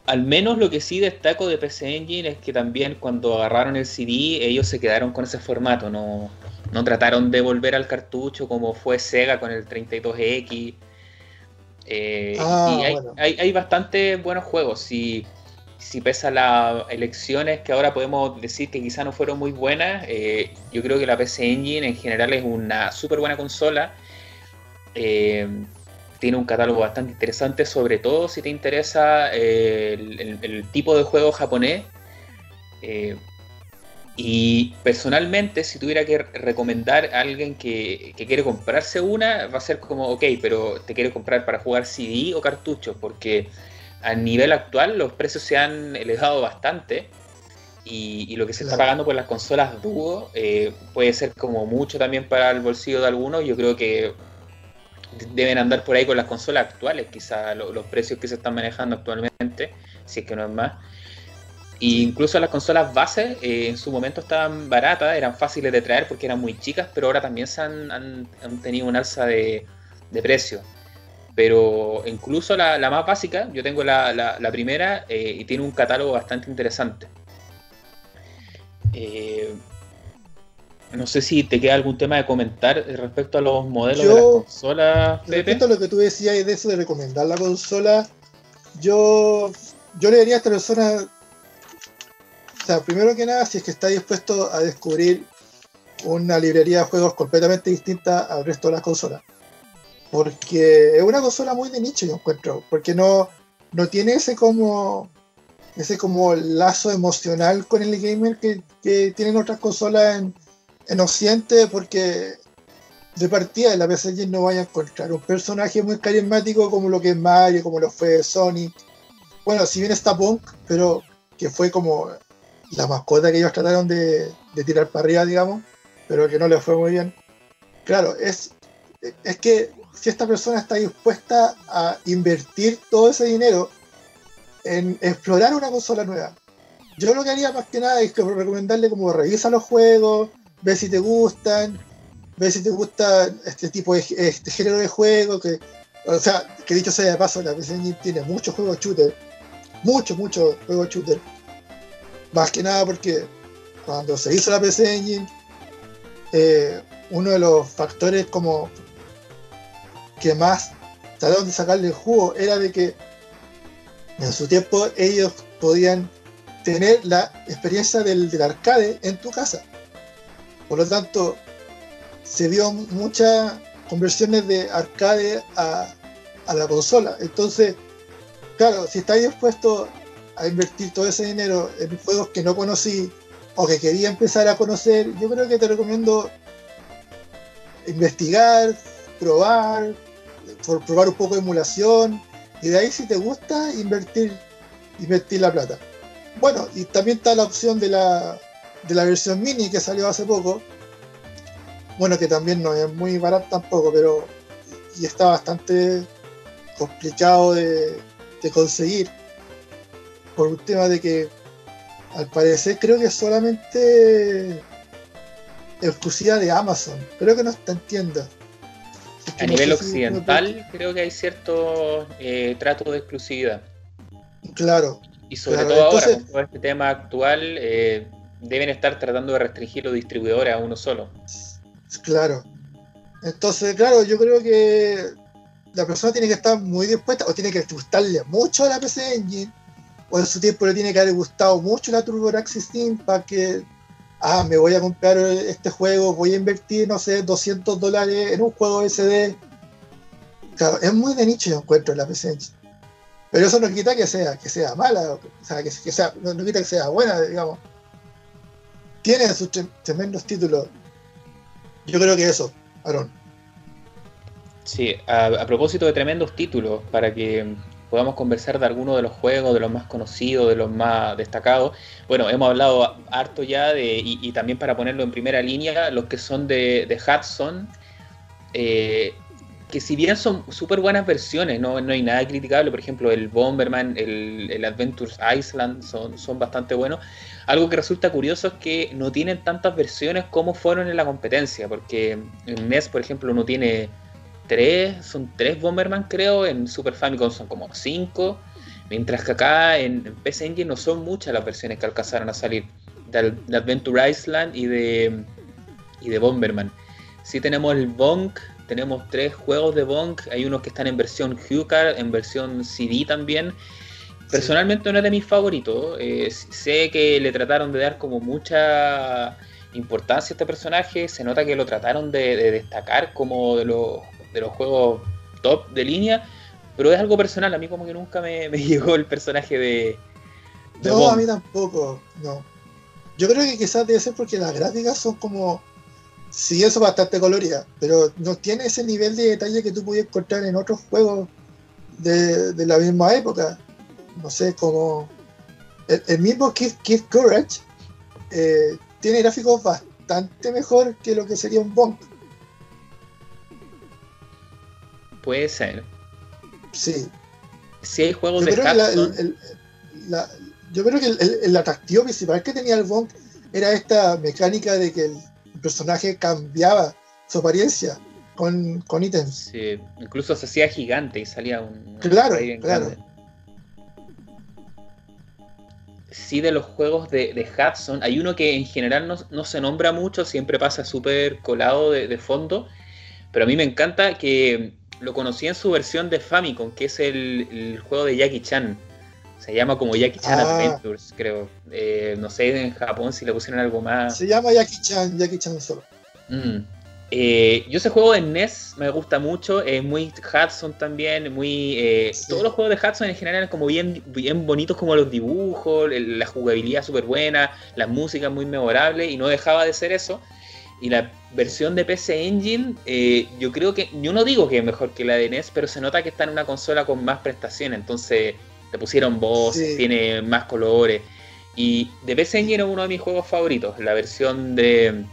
al menos lo que sí destaco de PC Engine es que también cuando agarraron el CD ellos se quedaron con ese formato, no, no trataron de volver al cartucho como fue Sega con el 32X. Eh, ah, y hay, hay, bastante buenos juegos. Si, si pesa las elecciones que ahora podemos decir que quizá no fueron muy buenas, eh, yo creo que la PC Engine en general es una súper buena consola. Eh, tiene un catálogo bastante interesante, sobre todo si te interesa el, tipo de juego japonés. Y personalmente, si tuviera que recomendar a alguien que, quiere comprarse una, va a ser como, ok, pero te quiere comprar para jugar CD o cartucho, porque a nivel actual los precios se han elevado bastante y, lo que se está pagando por las consolas dúo eh, puede ser como mucho también para el bolsillo de algunos. Yo creo que deben andar por ahí con las consolas actuales, quizás los precios que se están manejando actualmente, si es que no es más incluso las consolas base eh, en su momento estaban baratas, eran fáciles de traer porque eran muy chicas, pero ahora también se han, tenido un alza de, precio. Pero incluso la, más básica, yo tengo la, primera eh, y tiene un catálogo bastante interesante. Eh, no sé si te queda algún tema de comentar respecto a los modelos de las consolas. Respecto a lo que tú decías de eso de recomendar la consola, yo, yo le diría a esta persona o sea, primero que nada, si es que está dispuesto a descubrir una librería de juegos completamente distinta al resto de las consolas. Porque es una consola muy de nicho, yo encuentro. Porque no, no tiene ese como ese como lazo emocional con el gamer que, tienen otras consolas en, en Occidente, porque de partida de la PC no vaya a encontrar un personaje muy carismático como lo que es Mario, como lo fue Sonic. Bueno, si bien está Punk, pero que fue como la mascota que ellos trataron de, tirar para arriba, digamos, pero que no les fue muy bien. Claro, es, es que si esta persona está dispuesta a invertir todo ese dinero en explorar una consola nueva, yo lo que haría más que nada es que recomendarle como revisa los juegos, ve si te gustan, ve si te gusta este tipo de este género de juego, que, o sea, que dicho sea de paso, la PC tiene muchos juegos shooter, muchos, muchos juegos shooter. Más que nada porque cuando se hizo la PC Engine, eh, uno de los factores como que más trataron de sacarle el jugo era de que en su tiempo ellos podían tener la experiencia del arcade en tu casa. Por lo tanto, se vio muchas conversiones de arcade a, la consola. Entonces, claro, si estás dispuesto a invertir todo ese dinero en juegos que no conocí o que quería empezar a conocer, yo creo que te recomiendo investigar, probar, probar un poco de emulación y de ahí si te gusta invertir la plata. Bueno, y también está la opción de la, de la versión mini que salió hace poco, bueno, que también no es muy barato tampoco, pero y está bastante complicado de, conseguir por un tema de que al parecer creo que es solamente exclusiva de Amazon. Creo que no está en tienda. a nivel occidental creo que hay cierto eh, trato de exclusividad. Claro. Y sobre todo ahora, con todo este tema actual, eh, deben estar tratando de restringir los distribuidores a uno solo. Claro. Entonces, claro, yo creo que la persona tiene que estar muy dispuesta o tiene que gustarle mucho a la PC Engine o en su tiempo le tiene que haber gustado mucho la TurboGrafx Steam para que, ah, me voy a comprar este juego, voy a invertir, no sé, 200 dólares en un juego SD. Claro, es muy de nicho yo encuentro la PC Engine. Pero eso no quita que sea, que sea mala, o sea, que, sea, no, quita que sea buena, digamos. Tiene sus tremendos títulos yo creo que eso, Aaron. Sí, a, propósito de tremendos títulos, para que podamos conversar de algunos de los juegos, de los más conocidos, de los más destacados. Bueno, hemos hablado harto ya de, y, también para ponerlo en primera línea, los que son de, de Hudson, eh, que si bien son súper buenas versiones, no, no, hay nada criticable, por ejemplo, el Bomberman, el, el Adventures Island son, son bastante buenos. Algo que resulta curioso es que no tienen tantas versiones como fueron en la competencia, porque en NES, por ejemplo, no tiene tres, son tres Bomberman creo, en Super Famicom son como cinco, mientras que acá en, PC Engine no son muchas las versiones que alcanzaron a salir de, Adventure Island y de, y de Bomberman. Sí tenemos el Bonk, tenemos tres juegos de Bonk, hay unos que están en versión HuCard, en versión CD también, Personalmente no es de mis favoritos. Eh, sé que le trataron de dar como mucha importancia a este personaje. Se nota que lo trataron de, destacar como de los, de los juegos top de línea. Pero es algo personal. A mí como que nunca me, llegó el personaje de... no, a mí tampoco. No. Yo creo que quizás debe ser porque las gráficas son como... Sí, eso bastante colorida, pero no tiene ese nivel de detalle que tú podías encontrar en otros juegos de, de la misma época no sé, como el, mismo Kid, Courage eh, tiene gráficos bastante mejor que lo que sería un Bonk. Puede ser. Sí. Si hay juegos yo de creo Yo creo que el, atractivo principal que tenía el Bonk era esta mecánica de que el personaje cambiaba su apariencia con, con ítems. Sí, incluso se hacía gigante y salía un. Claro, claro sí de los juegos de, de, Hudson, hay uno que en general no, se nombra mucho, siempre pasa súper colado de, fondo, pero a mí me encanta que lo conocí en su versión de Famicom, que es el, juego de Jackie Chan. Se llama como Jackie Chan ah. Adventures, creo. Eh, no sé en Japón si le pusieron algo más. Se llama Jackie Chan, Jackie Chan solo. Mm. Eh, yo ese juego de NES me gusta mucho, es muy Hudson también, muy eh, todos los juegos de Hudson en general como bien, bien bonitos como los dibujos, la jugabilidad súper buena, la música muy memorable y no dejaba de ser eso. Y la versión de PC Engine, eh, yo creo que, yo no digo que es mejor que la de NES, pero se nota que está en una consola con más prestaciones, entonces te pusieron voces, tiene más colores. Y The PC Engine es uno de mis juegos favoritos, la versión de,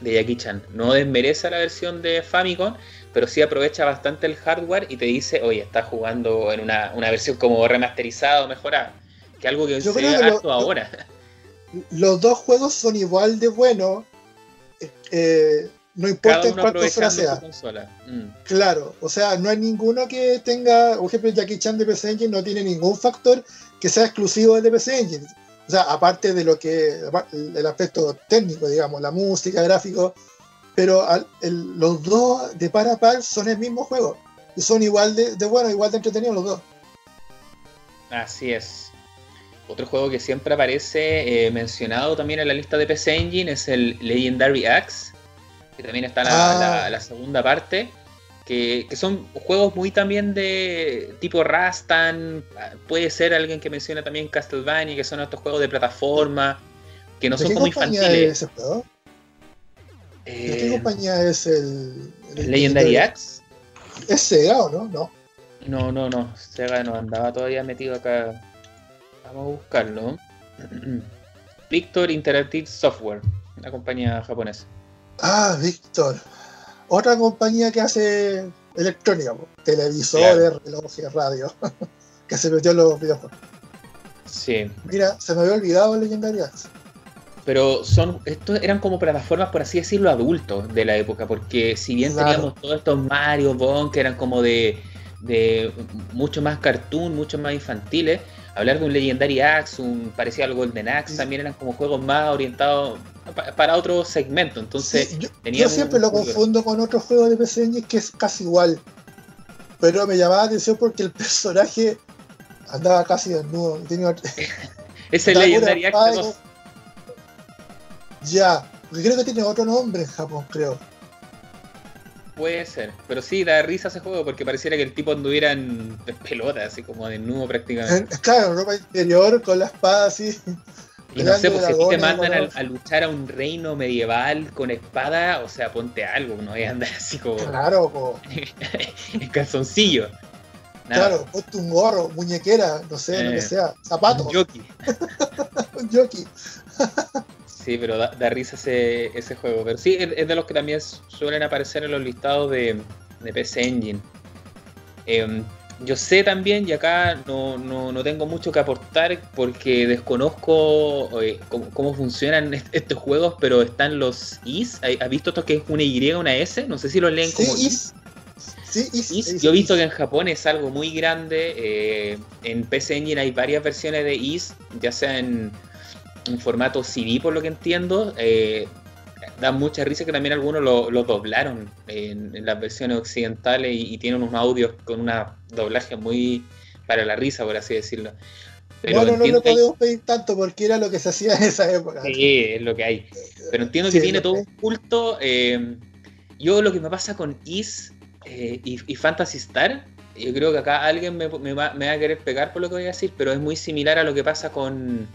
de Jackie Chan. No desmerece la versión de Famicom, pero sí aprovecha bastante el hardware y te dice, oye, estás jugando en una, versión como remasterizada o mejorada. Que algo que Yo se ve harto ahora. Los dos juegos son igual de buenos. Eh, no importa en cuál consola sea. Mm. Claro, o sea, no hay ninguno que tenga, por ejemplo, Jackie Chan de PC Engine no tiene ningún factor que sea exclusivo de PC Engine. O sea, aparte de lo que, el aspecto técnico, digamos, la música, gráfico, pero los dos de par a par son el mismo juego. Y son igual de, de buenos, igual de entretenidos los dos. Así es. Otro juego que siempre aparece eh, mencionado también en la lista de PC Engine es el Legendary Axe, que también está la, la, ah. segunda parte, que, que, son juegos muy también de tipo Rastan, puede ser alguien que menciona también Castlevania, que son estos juegos de plataforma, que no son como infantiles. ¿De qué eh, compañía es el, Legendary Axe? ¿Es Sega o no? No. No, no, no. Sega no andaba todavía metido acá. Vamos a buscarlo. Victor Interactive Software, una compañía japonesa. Ah, Victor. Otra compañía que hace electrónica, televisores, relojes, radio, que se metió en los videojuegos. Sí. Mira, se me había olvidado Legendary Axe pero son estos eran como plataformas por así decirlo adultos de la época porque si bien teníamos todos estos Mario Bon que eran como de, de mucho más cartoon mucho más infantiles hablar de un Legendary Axe un parecido al Golden Axe también eran como juegos más orientados para otro segmento entonces yo, siempre lo confundo con otros juegos de PC que es casi igual pero me llamaba la atención porque el personaje andaba casi desnudo tenía... ese Legendary Axe ya, porque creo que tiene otro nombre en Japón, creo. Puede ser, pero sí, da risa ese juego porque pareciera que el tipo anduviera en pelota, así como de nudo prácticamente. claro, ropa interior con la espada así. Y no sé, pues si te mandan a, luchar a un reino medieval con espada, o sea, ponte algo, no voy a andar así como. Claro, en calzoncillo. Claro, ponte un gorro, muñequera, no sé, lo que eh, sea, zapatos. Un jockey. un jockey. Sí, pero da, risa ese, ese, juego. Pero sí, es, de los que también suelen aparecer en los listados de, PC Engine. Em, yo sé también, y acá no, no, tengo mucho que aportar porque desconozco eh, cómo, funcionan estos juegos, pero están los Is. ¿Has visto esto que es una Y, una S? No sé si lo leen como Is. Sí, is, Yo he visto que en Japón es algo muy grande. Eh, en PC Engine hay varias versiones de Is, ya sea en formato CD, por lo que entiendo. Eh, da mucha risa que también algunos lo, doblaron en, las versiones occidentales y, tienen unos audios con un doblaje muy para la risa, por así decirlo. Pero bueno, no lo podemos pedir tanto porque era lo que se hacía en esa época. Sí, es lo que hay. Pero entiendo que tiene todo un culto. Eh, yo lo que me pasa con Is eh, y, Fantasy Star, yo creo que acá alguien me, me, va, me, va, a querer pegar por lo que voy a decir, pero es muy similar a lo que pasa con,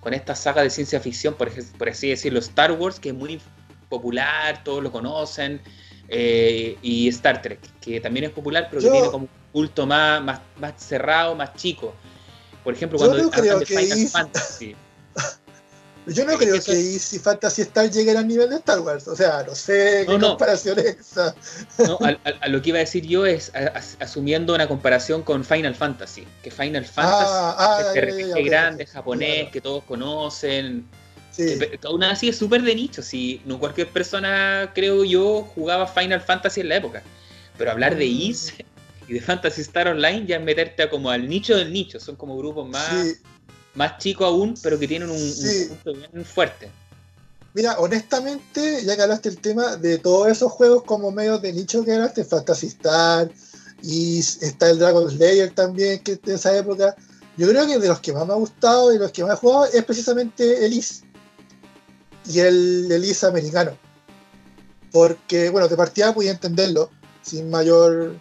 con esta saga de ciencia ficción, por, por así decirlo, Star Wars, que es muy popular, todos lo conocen, eh, y Star Trek, que también es popular, pero que tiene como un culto más, más, más cerrado, más chico. Por ejemplo, cuando no de Final Fantasy. Yo no creo que Easy Fantasy Star llegue al nivel de Star Wars. O sea, no sé qué comparación es esa. No, a, lo que iba a decir yo es asumiendo una comparación con Final Fantasy. Que Final Fantasy ah, es RPG grande, japonés, que todos conocen. aún así es súper de nicho. Si no cualquier persona, creo yo, jugaba Final Fantasy en la época. Pero hablar de mm. Is y de Fantasy Star Online ya es meterte a como al nicho del nicho. Son como grupos más más chico aún, pero que tienen un, punto bien fuerte. Mira, honestamente, ya que hablaste el tema de todos esos juegos como medios de nicho que hablaste, Fantasy Star, y está el Dragon Slayer también, que de esa época, yo creo que de los que más me ha gustado y los que más he jugado es precisamente el Is. Y el, el Is americano. Porque, bueno, de partida podía entenderlo sin mayor.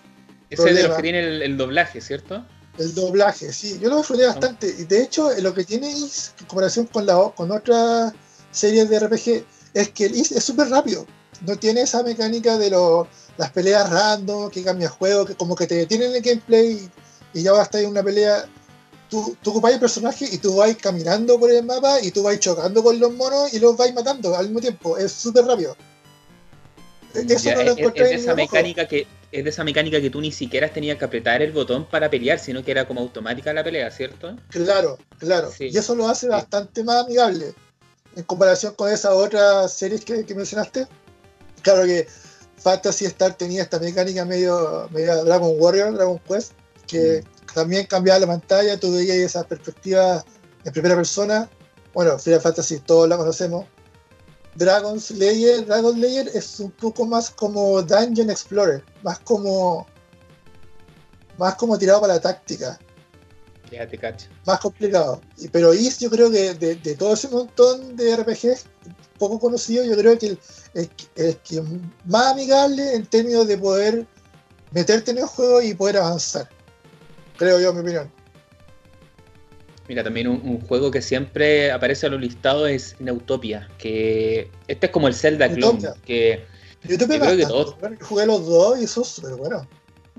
Ese de los que tiene el doblaje, ¿cierto? El doblaje, sí, yo lo disfruté bastante. Y de hecho, lo que tiene Is, en comparación con, la, con otras series de RPG, es que el Is es súper rápido. No tiene esa mecánica de las peleas random, que cambia juego, que como que te detienen el gameplay y, ya va a estar en una pelea. tú, tú ocupáis el personaje y tú vais caminando por el mapa y tú vais chocando con los monos y los vais matando al mismo tiempo. Es súper rápido. Eso no lo es, es, de esa mecánica que es de esa mecánica que tú ni siquiera tenías que apretar el botón para pelear, sino que era como automática la pelea, ¿cierto? Claro, claro. Y eso lo hace bastante más amigable en comparación con esas otras series que, mencionaste. Claro que Fantasy Star tenía esta mecánica medio, medio Dragon Warrior, Dragon Quest, que mm. también cambiaba la pantalla, tú veías esa perspectiva en primera persona. Bueno, Final Fantasy todos la conocemos, Dragon Slayer, Dragon Slayer es un poco más como Dungeon Explorer, más como más como tirado para la táctica. Ya te cacho. Más complicado. Pero Is, yo creo que de, todo ese montón de RPGs poco conocidos, yo creo que el, que más amigable en términos de poder meterte en el juego y poder avanzar. Creo yo, en mi opinión. Mira, también un, juego que siempre aparece a los listados es Neutopia, que este es como el Zelda clone, que yo, creo que todos jugué los dos y eso es súper bueno.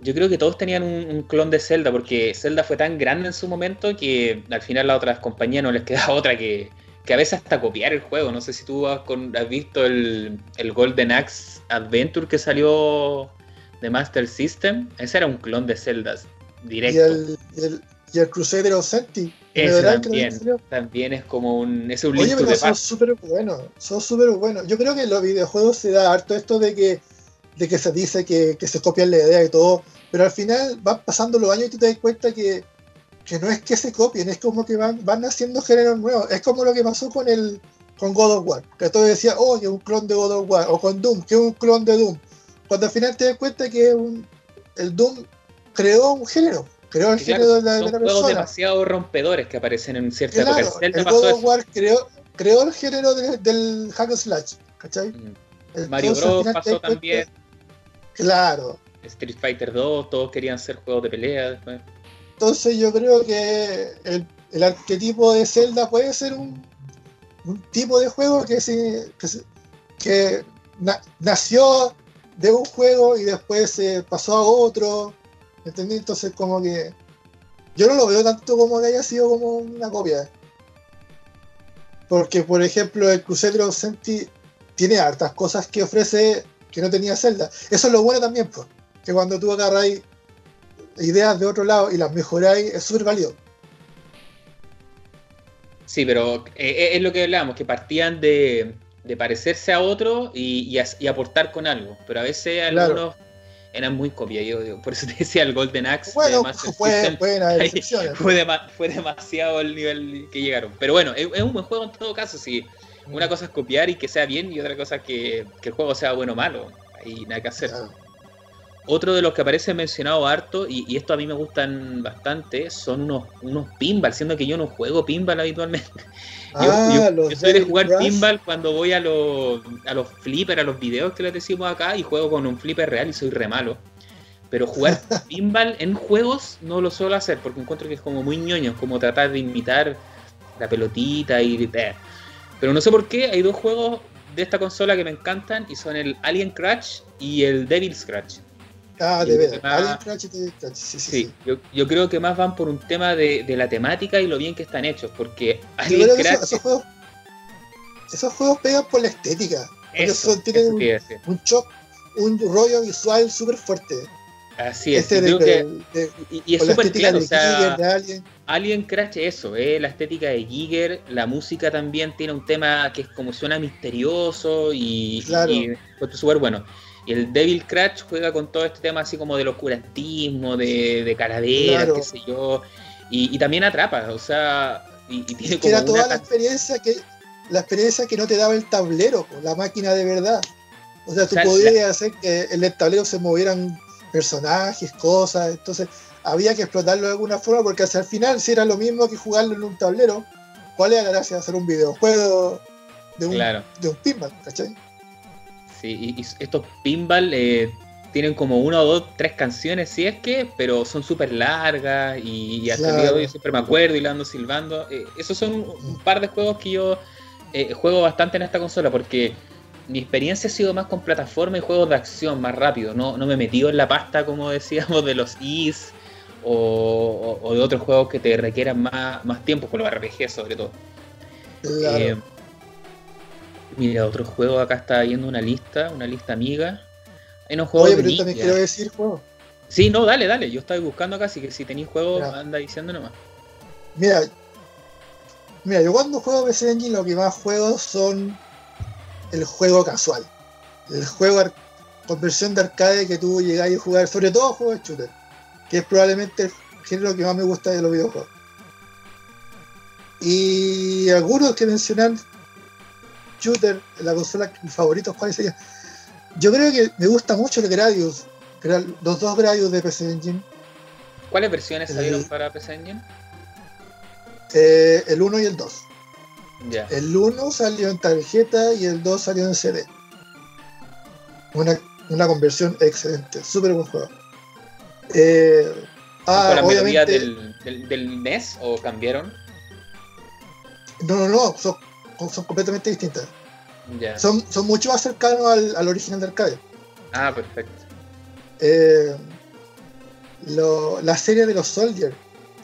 Yo creo que todos tenían un, clon de Zelda, porque Zelda fue tan grande en su momento que al final las otras compañías no les queda otra que, que a veces hasta copiar el juego. No sé si tú has, visto el, Golden Axe Adventure que salió de Master System. Ese era un clon de Zelda directo. Y el, y el Crusader of Ese también, también es como un, es un Oye, pero son súper buenos, son súper buenos. Yo creo que en los videojuegos se da harto esto de que, de que se dice que, que se copian la idea y todo, pero al final van pasando los años y tú te das cuenta que, que no es que se copien, es como que van, van haciendo géneros nuevos. Es como lo que pasó con el con God of War, que todo decía, oh, que es un clon de God of War, o con Doom, que es un clon de Doom. Cuando al final te das cuenta que un, el Doom creó un género, creó el género de la, son juegos demasiado rompedores que aparecen en cierta claro, época. El, el God of War creó, creó, el género de, del hack and slash, ¿cachai? Mm. Mario Bros pasó también. Claro. Street Fighter 2, todos querían ser juegos de pelea después. Entonces yo creo que el, el arquetipo de Zelda puede ser un, un tipo de juego que, se, que, que na, nació de un juego y después se pasó a otro ¿Entendí? Entonces como que yo no lo veo tanto como que haya sido como una copia. Porque, por ejemplo, el Crusader Senti tiene hartas cosas que ofrece que no tenía Zelda. Eso es lo bueno también, pues. Que cuando tú agarráis ideas de otro lado y las mejoráis, es súper válido. Sí, pero eh, eh, es lo que hablábamos, que partían de, parecerse a otro y, aportar con algo. Pero a veces algunos eran muy copias. Yo, por eso te decía el Golden Axe. Bueno, fue, fue, demasiado el nivel que llegaron. Pero bueno, es, un buen juego en todo caso. Si una cosa es copiar y que sea bien, y otra cosa es que, el juego sea bueno o malo. Ahí nada que hacer. Otro de los que aparece mencionado harto, y, esto a mí me gustan bastante, son unos, unos pinball, siendo que yo no juego pinball habitualmente. Ah, yo, soy de jugar pinball cuando voy a los, a los flippers, a los videos que les decimos acá, y juego con un flipper real y soy re malo. Pero jugar pinball en juegos no lo suelo hacer, porque encuentro que es como muy ñoño, como tratar de imitar la pelotita y... Eh. Pero no sé por qué, hay dos juegos de esta consola que me encantan y son el Alien Crash y el Devil Scratch. Ah, de verdad. Sí, sí, Yo, yo, creo que más van por un tema de, de, la temática y lo bien que están hechos, porque Alien Crash... esos, juegos, esos juegos pegan por la estética. Eso, tienen un, un, shock, un rollo visual súper fuerte. Así es, este que, y, es súper claro, o sea, Alien. Alien. Crash eso, eh, la estética de Giger, la música también tiene un tema que es como suena misterioso y, claro. y súper bueno. Y el Devil Crash juega con todo este tema así como del oscurantismo, de, de calaveras, qué sé yo. Y, también atrapa, o sea, y, tiene como era toda la experiencia que la experiencia que no te daba el tablero, la máquina de verdad. O sea, tú podías hacer que en el tablero se movieran personajes, cosas, entonces había que explotarlo de alguna forma porque hacia el final si era lo mismo que jugarlo en un tablero, ¿cuál es la gracia de hacer un videojuego de un, de un pinball, ¿cachai? Sí, y, estos pinball eh, tienen como una o dos, tres canciones, si es que, pero son súper largas y, hasta el día de hoy siempre me acuerdo y la ando silbando. Eh, esos son un par de juegos que yo eh, juego bastante en esta consola porque mi experiencia ha sido más con plataforma y juegos de acción más rápido. No, no me he metido en la pasta, como decíamos, de los Is o, de otros juegos que te requieran más, más tiempo, con los RPG sobre todo. Eh, mira, otro juego, acá está viendo una lista, una lista amiga. Hay unos juegos Oye, pero yo también quiero decir juegos. Sí, no, dale, dale. Yo estaba buscando acá, así que si tenéis juegos, anda diciendo nomás. Mira, mira, yo cuando juego PC Engine lo que más juego son el juego casual. El juego con versión de arcade que tú llegáis a jugar, sobre todo juegos de shooter, que es probablemente el género que más me gusta de los videojuegos. Y algunos que mencionan shooter la consola, mis favoritos, ¿cuáles serían? Yo creo que me gusta mucho el Gradius, los dos Gradius de PC Engine. ¿Cuáles versiones salieron para PC Engine? Eh, el 1 y el 2. El 1 salió en tarjeta y el 2 salió en CD. Una, conversión excelente, súper buen juego. Eh, ah, la obviamente, del, del, NES o cambiaron? No, no, no, son, completamente distintas. Son, son mucho más cercanos al, original de arcade. Ah, perfecto. Eh, la serie de los Soldier,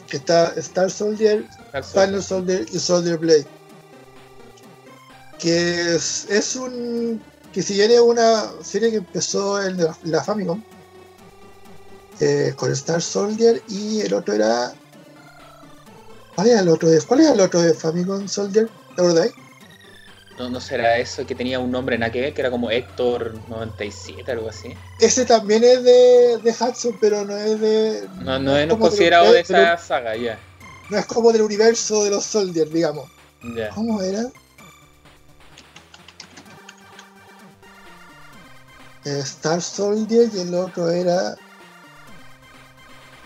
que está Star Soldier, Final Soldier y Soldier Blade. Que es, un. que si viene una serie que empezó en la, Famicom, eh, con Star Soldier y el otro era ¿Cuál es el otro de, cuál es el otro de Famicom Soldier? ¿Te acordáis? No, no será eso que tenía un nombre en que que era como Héctor 97, algo así. Ese también es de, de Hudson, pero no es de. No, no, es, considerado de, esa saga, ya. No es como del universo de los Soldiers, digamos. ¿Cómo era? Star Soldier y el otro era.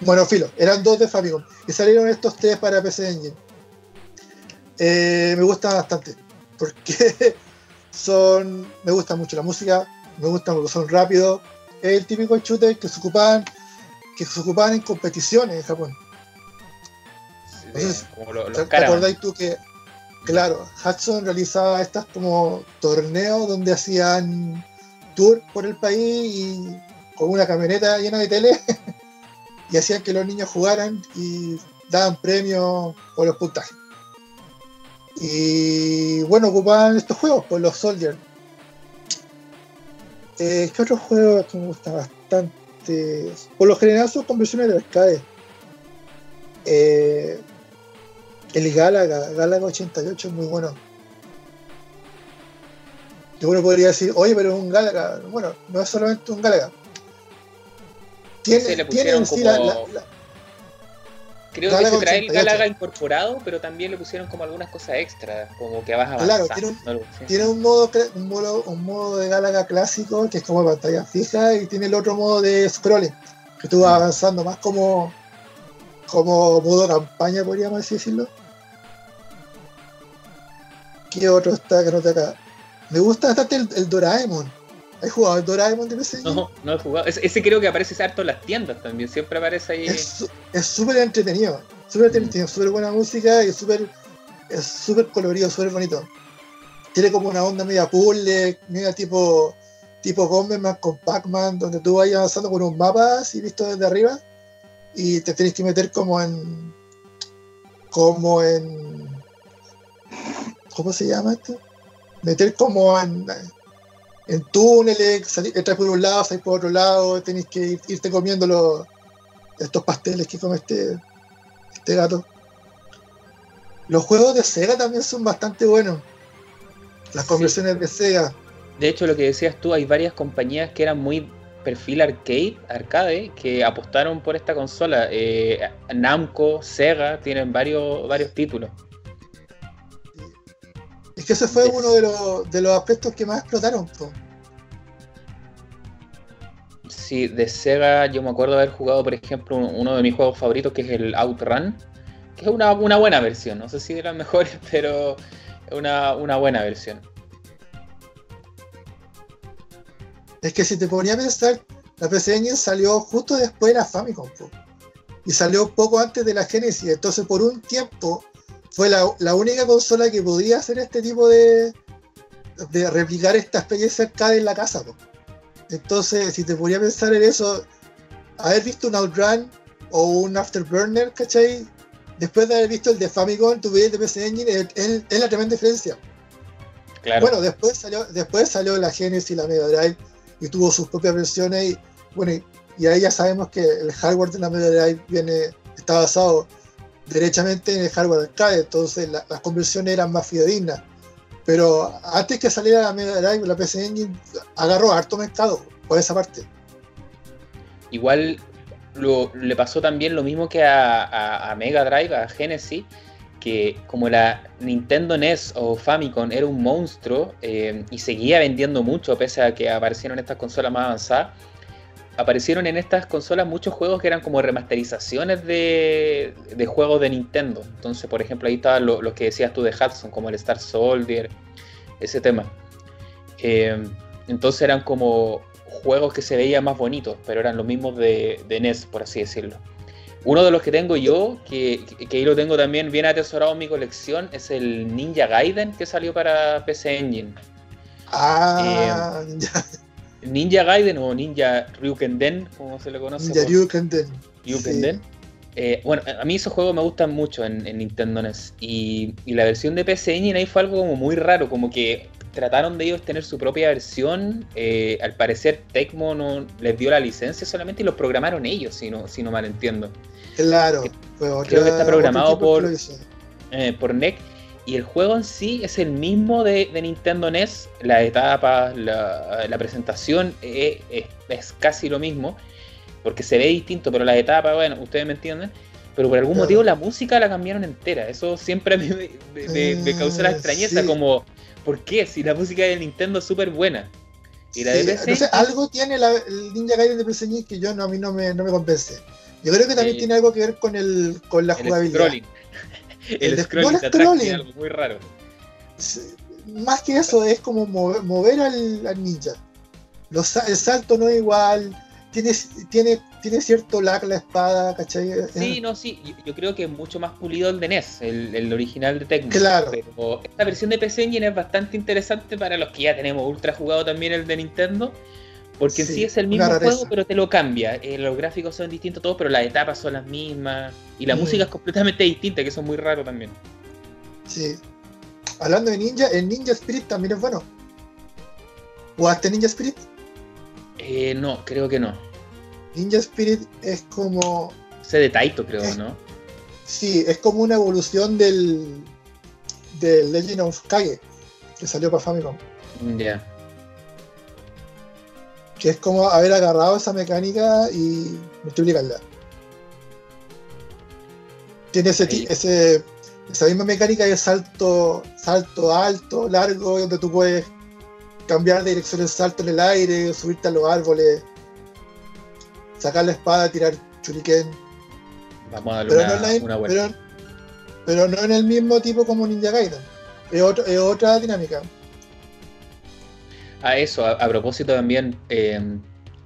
Bueno, filo, eran dos de Famicom. Y salieron estos tres para PC Engine. Eh, me gustan bastante. Porque son. Me gusta mucho la música. Me gustan porque son rápidos. Es el típico shooter que se ocupaban. Que se ocupaban en competiciones en Japón. Entonces, ¿te, acordáis tú que, claro, Hudson realizaba estas como torneos donde hacían tour por el país y con una camioneta llena de tele y hacían que los niños jugaran y daban premios por los puntajes. Y bueno, ocupaban estos juegos por los Soldiers. Eh, ¿Qué otros juegos que me gustan bastante? Por lo general son conversiones de arcade. Eh, el Galaga, Galaga 88 es muy bueno. Y uno podría decir, oye, pero es un Galaga. Bueno, no es solamente un Galaga. Tiene, tiene en sí la, Creo que se trae el Galaga incorporado, pero también le pusieron como algunas cosas extras, como que vas a Claro, tiene un, tiene un, modo, un, modo, un modo de Galaga clásico, que es como pantalla fija, y tiene el otro modo de scrolling, que tú vas mm. avanzando más como, como modo campaña, podríamos decirlo. ¿Qué otro está que no te acá? Me gusta bastante el Doraemon ¿Has jugado Doraemon de PC? No, no he jugado. Ese, creo que aparece harto en las tiendas también. Siempre aparece ahí. Es súper entretenido. Súper mm. entretenido. Súper buena música y súper es súper colorido, súper bonito. Tiene como una onda media puzzle, media tipo tipo Bomberman con Pac-Man, donde tú vas avanzando con un mapa así visto desde arriba y te tienes que meter como en como en ¿cómo se llama esto? Meter como en en túneles, entras por un lado, salís por otro lado, tenés que irte comiendo los, estos pasteles que come este, este gato. Los juegos de Sega también son bastante buenos. Las conversiones de Sega. De hecho, lo que decías tú, hay varias compañías que eran muy perfil arcade, arcade, que apostaron por esta consola. Eh, Namco, Sega, tienen varios, varios títulos. Es que ese fue uno de los, de los aspectos que más explotaron. Sí, de Sega yo me acuerdo haber jugado, por ejemplo, uno de mis juegos favoritos que es el Outrun, que es una, buena versión, no sé si de las mejores, pero es una, buena versión. Es que si te ponía a pensar, la PC Engine salió justo después de la Famicom, y salió poco antes de la Genesis, entonces por un tiempo fue la, única consola que podía hacer este tipo de, de replicar esta experiencia arcade en la casa. Entonces, si te ponía a pensar en eso, haber visto un Outrun o un Afterburner, ¿cachai? Después de haber visto el de Famicom, tu el de PC Engine, es, la tremenda diferencia. Bueno, después salió, después salió la Genesis y la Mega Drive y tuvo sus propias versiones y bueno, y, ahí ya sabemos que el hardware de la Mega Drive viene, está basado derechamente en el hardware arcade, entonces las conversiones eran más fidedignas. Pero antes que saliera la Mega Drive, la PC Engine agarró harto mercado por esa parte. Igual le pasó también lo mismo que a, Mega Drive, a Genesis, que como la Nintendo NES o Famicom era un monstruo eh, y seguía vendiendo mucho pese a que aparecieron estas consolas más avanzadas, aparecieron en estas consolas muchos juegos que eran como remasterizaciones de, juegos de Nintendo. Entonces, por ejemplo, ahí estaban los que decías tú de Hudson, como el Star Soldier, ese tema. Eh, entonces eran como juegos que se veían más bonitos, pero eran los mismos de, NES, por así decirlo. Uno de los que tengo yo, que, ahí lo tengo también bien atesorado en mi colección, es el Ninja Gaiden que salió para PC Engine. Ah, eh, Ninja Gaiden o Ninja Ryukenden, como se le conoce. Ninja Ryukenden. Ryukenden. Eh, bueno, a mí esos juegos me gustan mucho en, Nintendo NES. Y, y, la versión de PC Engine ahí fue algo como muy raro, como que trataron de ellos tener su propia versión. Eh, al parecer Tecmo no les dio la licencia solamente y los programaron ellos, si no, si no mal entiendo. Claro, creo que está programado por, eh, por NEC. Y el juego en sí es el mismo de, Nintendo NES. Las etapas, la, la presentación es, es, casi lo mismo. Porque se ve distinto, pero las etapas, bueno, ustedes me entienden. Pero por algún motivo la música la cambiaron entera. Eso siempre me, me, causó la ah, extrañeza, como ¿Por qué? Si la música de Nintendo es súper buena. Y la de PC, algo tiene el Ninja Gaiden de PC que yo no, a mí no me, no me convence. Yo creo que también tiene algo que ver con el con la jugabilidad. Scrolling. El, el scrolling. Scrolling. algo muy raro. Más que eso, es como mover, al, al, ninja. Los, el salto no es igual, tiene, tiene, tiene cierto lag la espada, ¿cachai? Sí, no, sí, yo, creo que es mucho más pulido el de NES, el, original de Tecmo. Claro. Pero esta versión de PC Engine es bastante interesante para los que ya tenemos ultra jugado también el de Nintendo. Porque en sí es el mismo juego, pero te lo cambia. Eh, los gráficos son distintos todos, pero las etapas son las mismas. Y la mm. música es completamente distinta, que eso es muy raro también. Sí. Hablando de Ninja, el Ninja Spirit también es bueno. ¿Jugaste Ninja Spirit? Eh, no, creo que no. Ninja Spirit es como. Ese de Taito, creo, ¿no? Sí, es como una evolución del. del Legend of Kage, que salió para Famicom. Ya. Que es como haber agarrado esa mecánica y multiplicarla. Tiene ese, ese, esa misma mecánica de salto, salto alto, largo, donde tú puedes cambiar de dirección el salto en el aire, subirte a los árboles, sacar la espada, tirar churiken. Vamos a darle pero una, no Pero, pero, no en el mismo tipo como Ninja Gaiden. Es, otra dinámica. A eso, a, propósito también, em,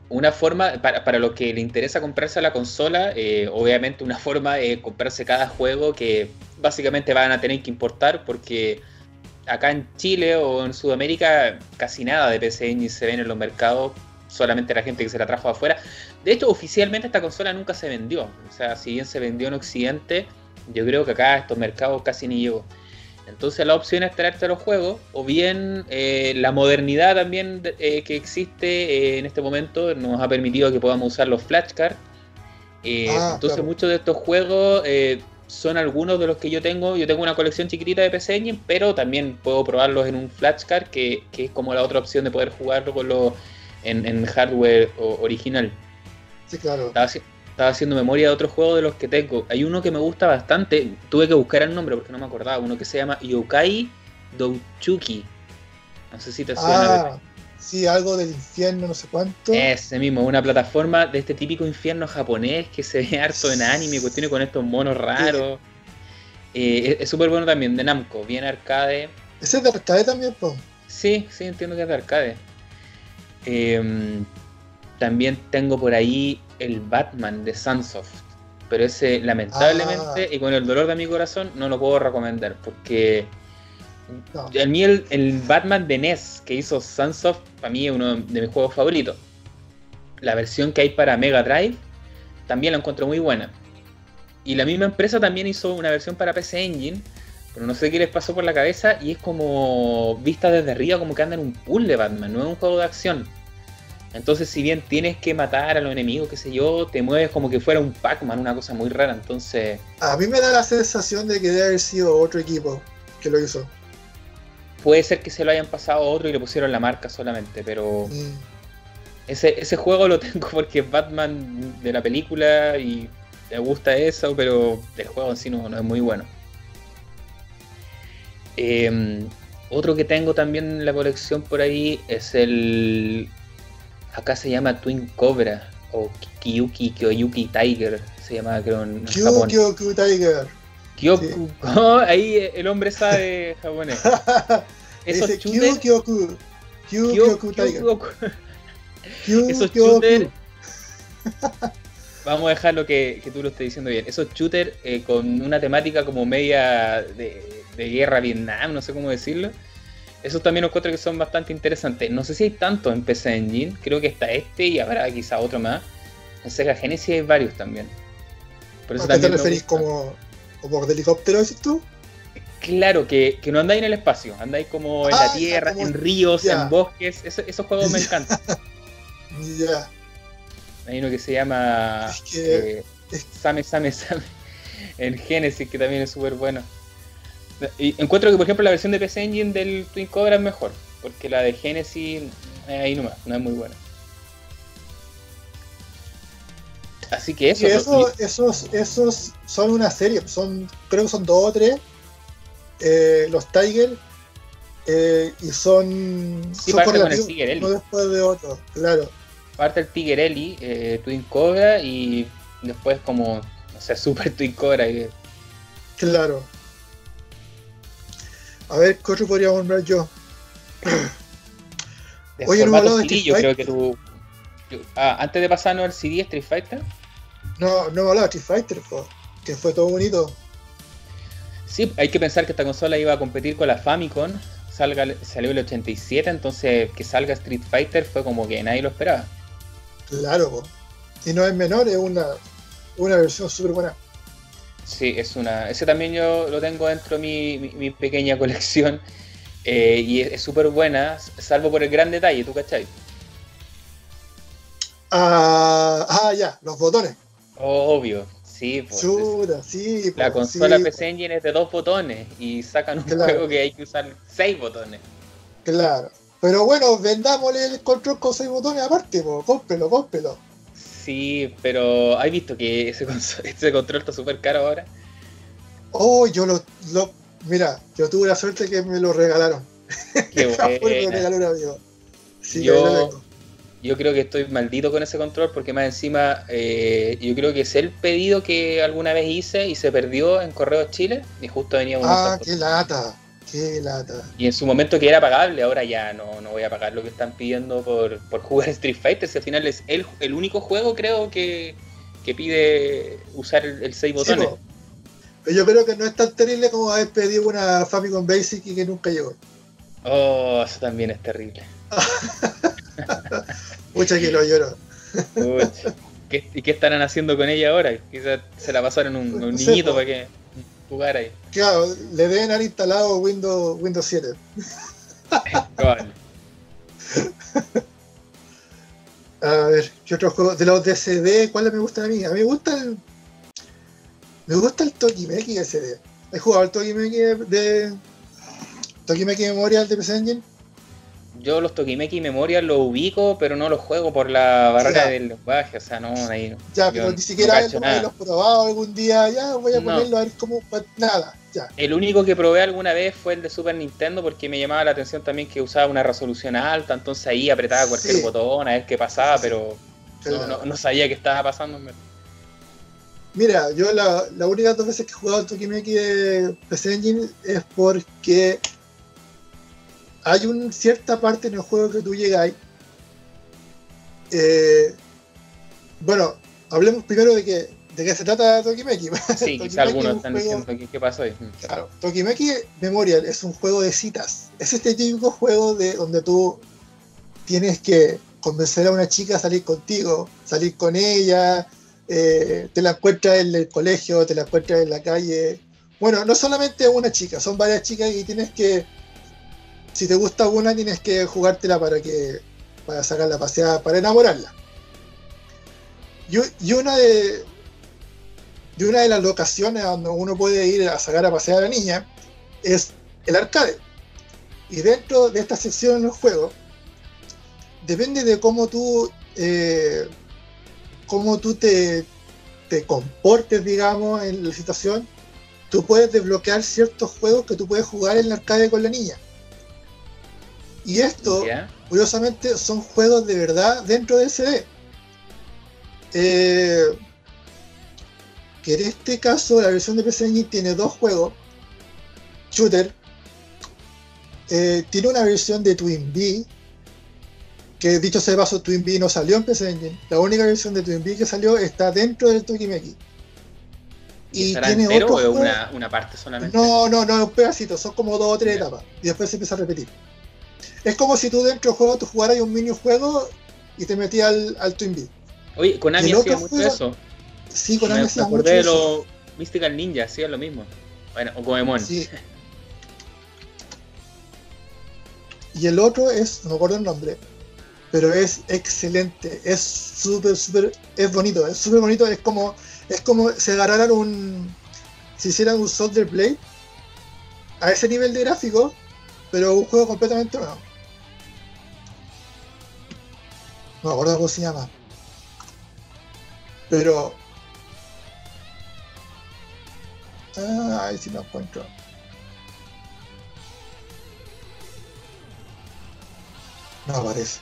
una forma, para, para los que le interesa comprarse la consola, eh, obviamente una forma es comprarse cada juego que básicamente van a tener que importar porque acá en Chile o en Sudamérica casi nada de PC Engine se ven en los mercados, solamente la gente que se la trajo afuera. De hecho, oficialmente esta consola nunca se vendió. O sea, si bien se vendió en Occidente, yo creo que acá estos mercados casi ni llegó. Entonces la opción es traerte los juegos, o bien eh, la modernidad también eh, que existe eh, en este momento nos ha permitido que podamos usar los flashcards. Ah, entonces muchos de estos juegos son algunos de los que yo tengo. Yo tengo una colección chiquitita de PC Engine, pero también puedo probarlos en un flashcard, que, que es como la otra opción de poder jugarlo con en, hardware original. Sí, claro. Estaba, haciendo memoria de otros juegos de los que tengo. Hay uno que me gusta bastante, tuve que buscar el nombre porque no me acordaba, uno que se llama Yokai Douchuki. No sé si te suena. Ah, sí, algo del infierno, no sé cuánto. Ese mismo, una plataforma de este típico infierno japonés que se ve harto en anime, cuestión con estos monos raros. Eh, es súper bueno también, de Namco, bien arcade. ¿Ese es de arcade también, po? Sí, sí, entiendo que es de arcade. Em, también tengo por ahí el Batman de Sunsoft. Pero ese, lamentablemente, ah. y con el dolor de mi corazón, no lo puedo recomendar. Porque a mí el, Batman de NES que hizo Sunsoft, para mí es uno de mis juegos favoritos. La versión que hay para Mega Drive también la encuentro muy buena. Y la misma empresa también hizo una versión para PC Engine, pero no sé qué les pasó por la cabeza y es como vista desde arriba, como que anda en un pool de Batman, no es un juego de acción. Entonces, si bien tienes que matar a los enemigos, qué sé yo, te mueves como que fuera un Pac-Man, una cosa muy rara. Entonces. A mí me da la sensación de que debe haber sido otro equipo que lo hizo. Puede ser que se lo hayan pasado a otro y le pusieron la marca solamente, pero. Mm. Ese, ese juego lo tengo porque es Batman de la película y me gusta eso, pero el juego en sí no, es muy bueno. Em, otro que tengo también en la colección por ahí es el Acá se llama Twin Cobra o Kyuki Kyoyuki Tiger, se llama creo en Japón. Kyoku Tiger. Kyoku. Oh, ahí el hombre sabe japonés. Esos shooters. Kyoku. Kyoku Tiger. Esos shooters. Vamos a dejar lo que, que, tú lo estés diciendo bien. Esos shooters eh, con una temática como media de, de guerra Vietnam, no sé cómo decirlo esos también encuentro que son bastante interesantes. No sé si hay tanto en PC Engine, creo que está este y habrá quizá otro más. En Sega Genesis hay varios también. Por eso ¿A qué te referís como, como de helicóptero, dices tú? Claro, que, que, no andáis en el espacio, andáis como en la ah, tierra, en ríos, en bosques. esos juegos me encantan. Ya. Hay uno que se llama eh, Same Same Same en Genesis, que también es súper bueno. Y encuentro que, por ejemplo, la versión de PC Engine del Twin Cobra es mejor, porque la de Genesis, eh, ahí nomás, no es muy buena. Así que eso. esos, esos son una serie, son creo que son dos o tres. Eh, los Tiger eh, y son, sí, son parte con el Tigerelli. uno después de otro, claro. Parte el Tigerelli, eh, Twin Cobra y después como, no sé, Super Twin Cobra. Claro. A ver, ¿qué otro podría nombrar yo? Oye, no hablado de Street yo creo que tú. Ah, antes de pasarnos al CD Street Fighter. No, no de Street Fighter, que fue todo bonito. Sí, hay que pensar que esta consola iba a competir con la Famicom. Salga, salió el 87, entonces que salga Street Fighter fue como que nadie lo esperaba. Claro, po. y no es menor, es una, una versión súper buena. Sí, es una. Ese también yo lo tengo dentro de mi, pequeña colección. Eh, y es súper buena, salvo por el gran detalle, ¿tú cachai? Ah, ah ya, los botones. Obvio, sí. Pues, sí la pues, consola PC Engine es de dos botones y sacan un juego que hay que usar seis botones. Claro. Pero bueno, vendámosle el control con seis botones aparte, pues, cómprelo, cómprelo. Sí, pero ¿has visto que ese, ese control está súper caro ahora? Oh, yo lo, Mira, yo tuve la suerte que me lo regalaron. Qué bueno. Sí, yo, yo creo que estoy maldito con ese control porque más encima eh, yo creo que es el pedido que alguna vez hice y se perdió en Correos Chile y justo venía un... Ah, qué lata. Qué lata. Y en su momento que era pagable, ahora ya no, no voy a pagar lo que están pidiendo por, jugar Street Fighter. Si al final es el, el único juego, creo, que, pide usar el, 6 botones. Pero yo creo que no es tan terrible como haber pedido una Famicom Basic y que nunca llegó. Oh, eso también es terrible. Mucha que lo lloro. ¿Y qué estarán haciendo con ella ahora? Quizás se la pasaron un, un niñito para que jugar ahí. Claro, le deben haber instalado Windows, Windows 7. a ver, ¿qué otros juegos? De los DCD, ¿cuáles me gustan a mí? A mí me gusta el. Me gusta el Tokimeki SD. ¿He jugado el Tokimeki de, de Tokimeki Memorial de PC Engine? Yo los Tokimeki Memorial los ubico, pero no los juego por la barrera del lenguaje, o sea, no, ahí Ya, pero ni siquiera no los he probado algún día, ya voy a ponerlo a ver cómo, nada, ya. El único que probé alguna vez fue el de Super Nintendo porque me llamaba la atención también que usaba una resolución alta, entonces ahí apretaba cualquier botón a ver qué pasaba, pero no, sabía qué estaba pasando. Mira, yo la, la única dos veces que he jugado el Tokimeki de PC Engine es porque hay una cierta parte en el juego que tú llegáis. Eh, bueno, hablemos primero de que de qué se trata Tokimeki. Sí, quizá algunos están diciendo qué pasó ahí. Claro, Tokimeki Memorial es un juego de citas. Es este típico juego de donde tú tienes que convencer a una chica a salir contigo, salir con ella, eh, te la encuentras en el colegio, te la encuentras en la calle. Bueno, no solamente una chica, son varias chicas y tienes que, si te gusta una, tienes que jugártela para que para sacar la paseada, para enamorarla. Y, una de, de una de las locaciones donde uno puede ir a sacar a pasear a la niña es el arcade. Y dentro de esta sección en el juego, depende de cómo tú eh, cómo tú te, te comportes, digamos, en la situación, tú puedes desbloquear ciertos juegos que tú puedes jugar en la arcade con la niña. Y esto, curiosamente, son juegos de verdad dentro del CD. Eh, que en este caso la versión de PC Engine tiene dos juegos, shooter, eh, tiene una versión de Twin B que dicho sea de paso, Twin B no salió en PC Engine. La única versión de Twin B que salió está dentro del Tokimeki. Y tiene otro o una, una, parte solamente? No, no, no, un pedacito, son como dos o tres etapas. Y después se empieza a repetir. Es como si tú dentro del juego tú jugaras un minijuego y te metías al, al Twin B. Oye, Konami hacía mucho eso. Sí, Konami me, hacía acordé de los Mystical Ninja, hacían lo mismo. Bueno, o Goemon. Sí. Y el otro es, no me acuerdo el nombre, pero es excelente, es súper, súper, es bonito, es súper bonito, es como, es como si agarraran un, si hicieran un Soldier Blade a ese nivel de gráfico, pero un juego completamente nuevo. No me acuerdo cómo se llama. Pero... Ah, ahí sí lo encuentro. No aparece.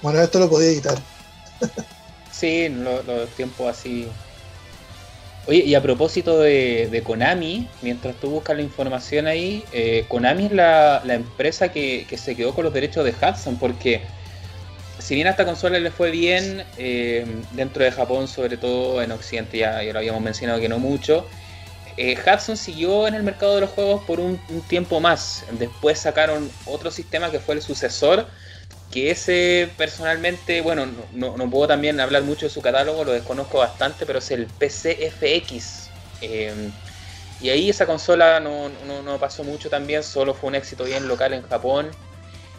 Bueno, esto lo podía editar. sí, los tiempos así. Oye, y a propósito de, Konami, mientras tú buscas la información ahí, eh, Konami es la, empresa que, se quedó con los derechos de Hudson, porque si bien a esta consola le fue bien, eh, dentro de Japón, sobre todo en Occidente, ya, lo habíamos mencionado que no mucho, eh, Hudson siguió en el mercado de los juegos por un, tiempo más. Después sacaron otro sistema que fue el sucesor, que ese personalmente, bueno, no, puedo también hablar mucho de su catálogo, lo desconozco bastante, pero es el PCFX. Em, y ahí esa consola no, pasó mucho también, solo fue un éxito bien local en Japón.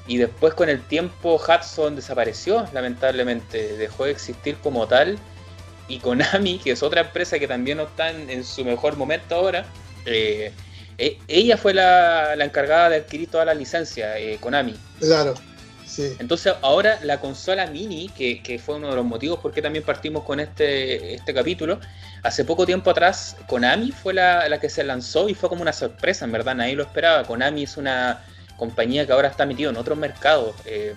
Y después con el tiempo Hudson desapareció, lamentablemente, dejó de existir como tal. Y Konami, que es otra empresa que también no está en, su mejor momento ahora, eh, e, ella fue la, encargada de adquirir toda la licencia, eh, Konami. Claro. Entonces ahora la consola mini, que, fue uno de los motivos por qué también partimos con este, este capítulo, hace poco tiempo atrás Konami fue la, que se lanzó y fue como una sorpresa, en verdad nadie lo esperaba. Konami es una compañía que ahora está metida en otros mercados. Eh,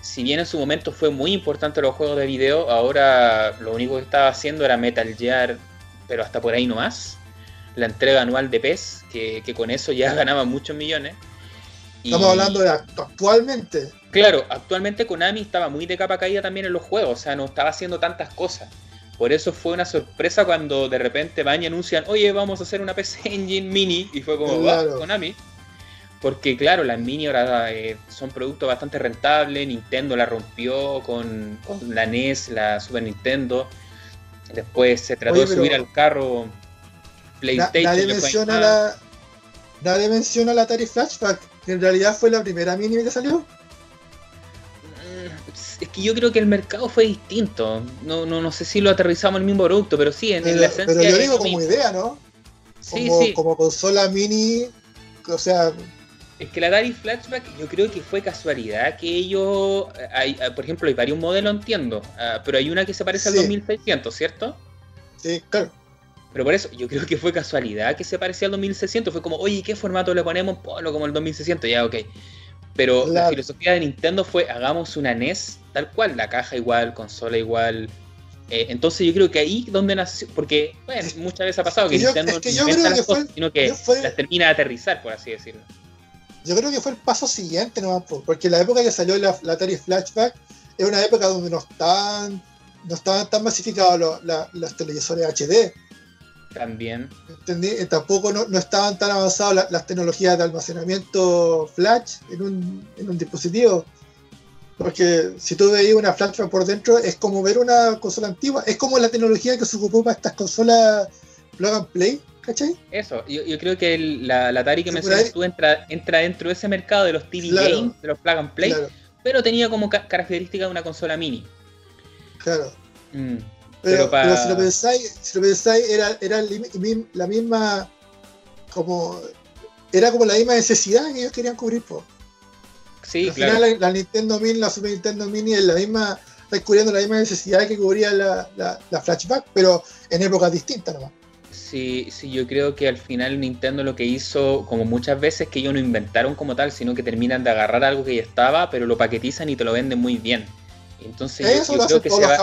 si bien en su momento fue muy importante los juegos de video, ahora lo único que estaba haciendo era Metal Gear, pero hasta por ahí no más. La entrega anual de PES, que, que con eso ya ganaba muchos millones. Estamos hablando de actualmente. Claro, actualmente Konami estaba muy de capa caída también en los juegos, o sea, no estaba haciendo tantas cosas. Por eso fue una sorpresa cuando de repente van y anuncian, oye, vamos a hacer una PC Engine Mini, y fue como, va, Konami. Porque claro, las Mini ahora eh, son productos bastante rentables, Nintendo la rompió con, la NES, la Super Nintendo. Después se trató de subir al carro PlayStation. nadie, menciona la, nadie menciona la Atari Flashback en realidad fue la primera mini que salió. Es que yo creo que el mercado fue distinto. No, no, no sé si lo aterrizamos en el mismo producto, pero sí, en, la esencia. Pero yo digo como idea, ¿no? Sí, como, sí. como consola mini, o sea. Es que la Atari Flashback yo creo que fue casualidad que ellos, hay, por ejemplo, hay varios modelos, entiendo, ah, pero hay una que se parece al 2600, ¿cierto? Sí, claro. Pero por eso, yo creo que fue casualidad que se parecía al 2600. Fue como, oye, ¿qué formato le ponemos? Ponlo como el 2600, ya, ok. Pero la filosofía de Nintendo fue, hagamos una NES tal cual, la caja igual, consola igual. Eh, entonces yo creo que ahí donde nació, porque bueno, muchas veces ha pasado que, Nintendo no inventa las cosas, sino que las termina de aterrizar, por así decirlo. Yo creo que fue el paso siguiente nomás, porque la época que salió la, Atari Flashback era una época donde no estaban, no estaban tan masificados los, los televisores HD También. ¿Entendí? Eh, tampoco no, estaban tan avanzadas las, tecnologías de almacenamiento flash en un, en un dispositivo. Porque si tú veías una flash por dentro, es como ver una consola antigua. Es como la tecnología que se ocupó para estas consolas plug and play, ¿cachai? Eso, yo, creo que la, Atari que mencionas tú entra, entra dentro de ese mercado de los TV games, de los plug and play, pero tenía como característica de una consola mini. Claro. Mm. Pero, si lo pensáis, si lo pensáis era, era la misma como era como la misma necesidad que ellos querían cubrir, po. Sí, Al final la, Nintendo Mini, la Super Nintendo Mini es la misma, está cubriendo la misma necesidad que cubría la, la, Flashback, pero en épocas distintas nomás. Sí, sí, yo creo que al final Nintendo lo que hizo, como muchas veces, que ellos no inventaron como tal, sino que terminan de agarrar algo que ya estaba, pero lo paquetizan y te lo venden muy bien. Entonces yo, creo que se va,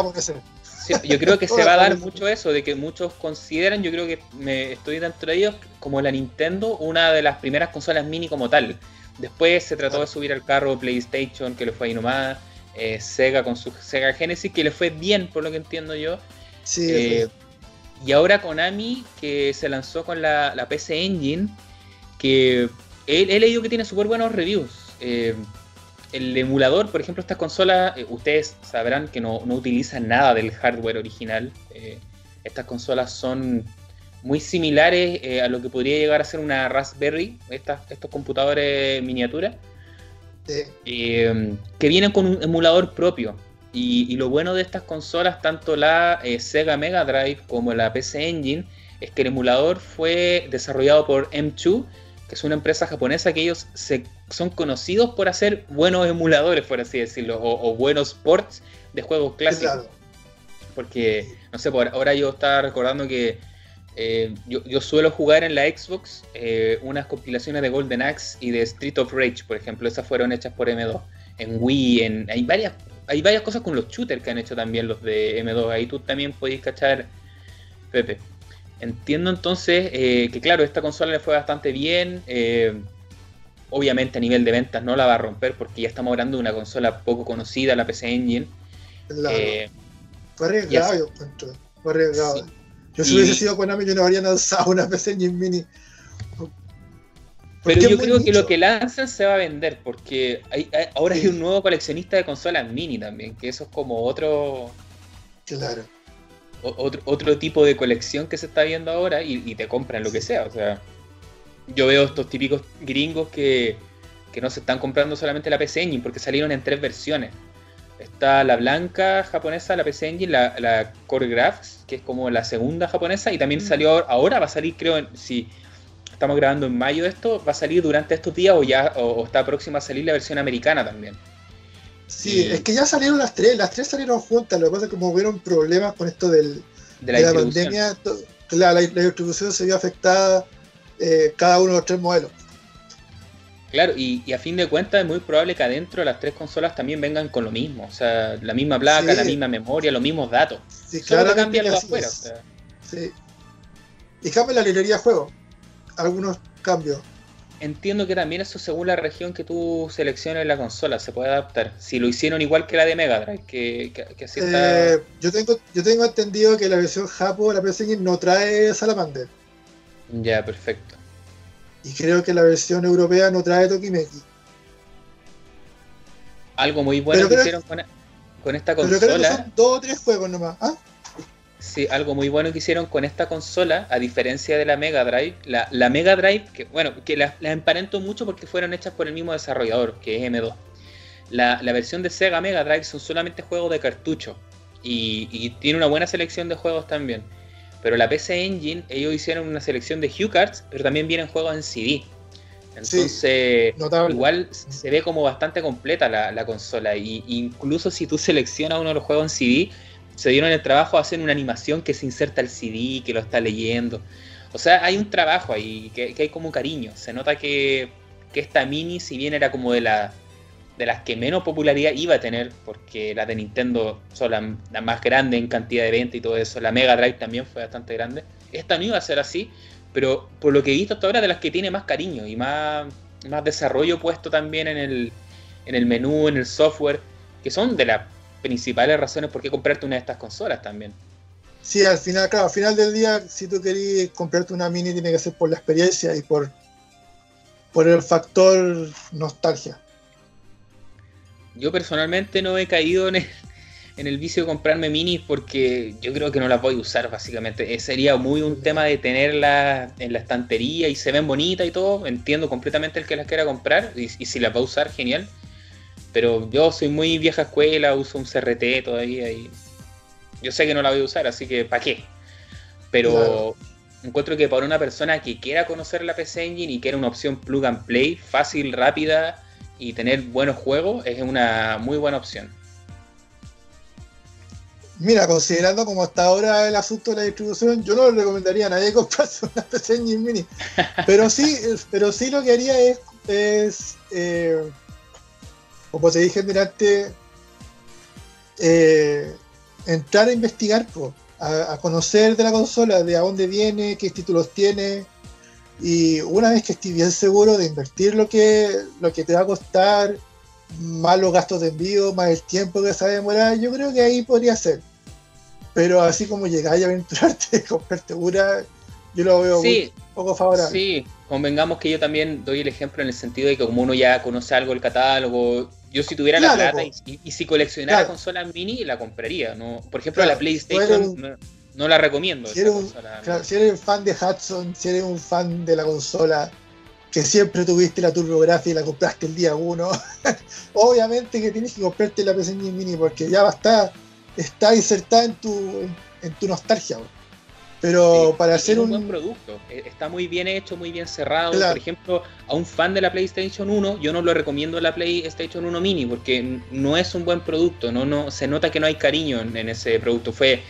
yo creo que se va a dar mucho eso, de que muchos consideran, yo creo que me estoy dentro de ellos, como la Nintendo, una de las primeras consolas mini como tal. Después se trató de subir al carro PlayStation, que le fue ahí nomás. Eh, Sega con su Sega Genesis, que le fue bien, por lo que entiendo yo. Sí. Eh, y ahora Konami, que se lanzó con la, PC Engine, que he, leído que tiene súper buenos reviews. Eh, el emulador, por ejemplo, estas consolas, ustedes sabrán que no, no, utilizan nada del hardware original. estas consolas son muy similares eh, a lo que podría llegar a ser una Raspberry, estos computadores miniatura, eh, que vienen con un emulador propio. Y, lo bueno de estas consolas, tanto la eh, Sega Mega Drive como la PC Engine, es que el emulador fue desarrollado por M2, que es una empresa japonesa que ellos se, son conocidos por hacer buenos emuladores, por así decirlo, o, buenos ports de juegos clásicos. Porque, no sé, por ahora yo estaba recordando que eh, yo, suelo jugar en la Xbox eh, unas compilaciones de Golden Axe y de Street of Rage, por ejemplo. Esas fueron hechas por M2. En Wii, en, hay, varias, hay varias cosas con los shooters que han hecho también los de M2. Ahí tú también podéis cachar, Pepe. Entiendo entonces eh, que, claro, esta consola le fue bastante bien. Obviamente a nivel de ventas no la va a romper porque ya estamos hablando de una consola poco conocida, la PC Engine. fue arriesgado, yo Fue arriesgado. Yo si hubiese sido Konami yo no habría lanzado una PC en Mini. Pero yo creo que lo que lanzan se va a vender, porque ahora hay un nuevo coleccionista de consolas mini también, que eso es como otro. Claro. Otro, otro tipo de colección que se está viendo ahora y, te compran lo que sea. O sea, yo veo estos típicos gringos que, que no se están comprando solamente la PC Engine, porque salieron en tres versiones. Está la blanca japonesa, la PC Engine, la, Core Graphics, que es como la segunda japonesa, y también mm. salió ahora, va a salir, creo, si estamos grabando en mayo esto, va a salir durante estos días o ya o, está próxima a salir la versión americana también. Sí, es que ya salieron las tres, las tres salieron juntas, lo que pasa es que como hubieron problemas con esto del, de la, pandemia, la, distribución se vio afectada eh, cada uno de los tres modelos. Claro, y, a fin de cuentas es muy probable que adentro las tres consolas también vengan con lo mismo, o sea, la misma placa, la misma memoria, los mismos datos. Sí, Solo cambian los afuera. Sí. Y cambia la librería de juego, algunos cambios. Entiendo que también eso según la región que tú selecciones la consola se puede adaptar. Si lo hicieron igual que la de Mega Drive, que, que, así está... Eh, yo, tengo, yo tengo entendido que la versión Japo, la PC no trae Salamander. Ya, perfecto. Y creo que la versión europea no trae Tokimeki. Algo muy bueno que hicieron con, esta consola. Pero creo que son dos o tres juegos nomás. ¿Ah? Sí, algo muy bueno que hicieron con esta consola, a diferencia de la Mega Drive. La, Mega Drive, que bueno, que las la emparento mucho porque fueron hechas por el mismo desarrollador, que es M2. La, versión de Sega Mega Drive son solamente juegos de cartucho. Y, y tiene una buena selección de juegos también. Pero la PC Engine, ellos hicieron una selección de Hue Cards, pero también vienen juegos en CD. Entonces, igual se ve como bastante completa la, consola. Y incluso si tú seleccionas uno de los juegos en CD, se dieron el trabajo de hacer una animación que se inserta el CD, que lo está leyendo. O sea, hay un trabajo ahí, que, hay como cariño. Se nota que, que esta mini, si bien era como de la de las que menos popularidad iba a tener, porque las de Nintendo son las más grandes en cantidad de venta y todo eso. La Mega Drive también fue bastante grande. Esta no iba a ser así, pero por lo que he visto hasta ahora, de las que tiene más cariño y más, más desarrollo puesto también en el, en el menú, en el software, que son de las principales razones por qué comprarte una de estas consolas también. Sí, al final, claro, al final del día, si tú querías comprarte una mini, tiene que ser por la experiencia y por, por el factor nostalgia. Yo personalmente no he caído en el, en el vicio de comprarme minis porque yo creo que no las voy a usar básicamente. Eh, sería muy un tema de tenerlas en la estantería y se ven bonitas y todo. Entiendo completamente el que las quiera comprar y, si las va a usar, genial. Pero yo soy muy vieja escuela, uso un CRT todavía y yo sé que no la voy a usar, así que ¿para qué? Pero encuentro que para una persona que quiera conocer la PC Engine y quiera una opción plug and play, fácil, rápida y tener buenos juegos, es una muy buena opción. Mira, considerando como hasta ahora el asunto de la distribución, yo no le recomendaría a nadie comprarse una PC Engine Mini. Pero sí, pero sí lo que haría es, es eh, como te dije delante, eh, entrar a investigar, a, conocer de la consola, de a dónde viene, qué títulos tiene. Y una vez que estés bien seguro de invertir lo que, lo que te va a costar, más los gastos de envío, más el tiempo que se va a demorar, yo creo que ahí podría ser. Pero así como llegáis a aventurarte, comprarte una, yo lo veo muy poco favorable. Sí, convengamos que yo también doy el ejemplo en el sentido de que como uno ya conoce algo del catálogo, yo si tuviera la plata y, si coleccionara consolas mini, la compraría. ¿no? Por ejemplo, la PlayStation no, la recomiendo. Si eres, un, si eres fan de Hudson, si eres un fan de la consola, que siempre tuviste la turbografía y la compraste el día uno, obviamente que tienes que comprarte la PC Mini porque ya va a estar está insertada en tu, en, tu nostalgia. Pero para hacer un, buen producto, e, está muy bien hecho, muy bien cerrado. Por ejemplo, a un fan de la PlayStation 1, yo no lo recomiendo la PlayStation 1 Mini porque no es un buen producto, no, no se nota que no hay cariño en, ese producto. Fue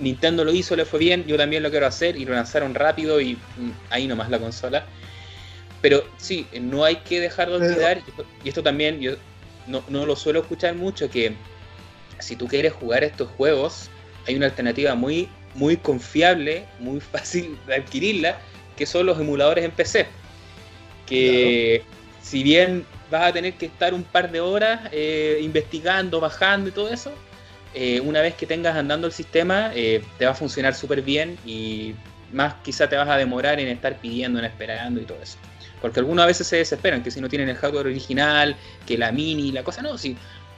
Nintendo lo hizo, le fue bien, yo también lo quiero hacer y lo lanzaron rápido y mm, ahí nomás la consola. Pero sí, no hay que dejar de olvidar, y esto también yo no, no lo suelo escuchar mucho, que si tú quieres jugar estos juegos, hay una alternativa muy, muy confiable, muy fácil de adquirirla, que son los emuladores en PC. Que si bien vas a tener que estar un par de horas eh, investigando, bajando y todo eso, eh, una vez que tengas andando el sistema, eh, te va a funcionar súper bien y más quizá te vas a demorar en estar pidiendo, en esperando y todo eso. Porque algunas veces se desesperan, que si no tienen el hardware original, que la mini, la cosa, no, sí.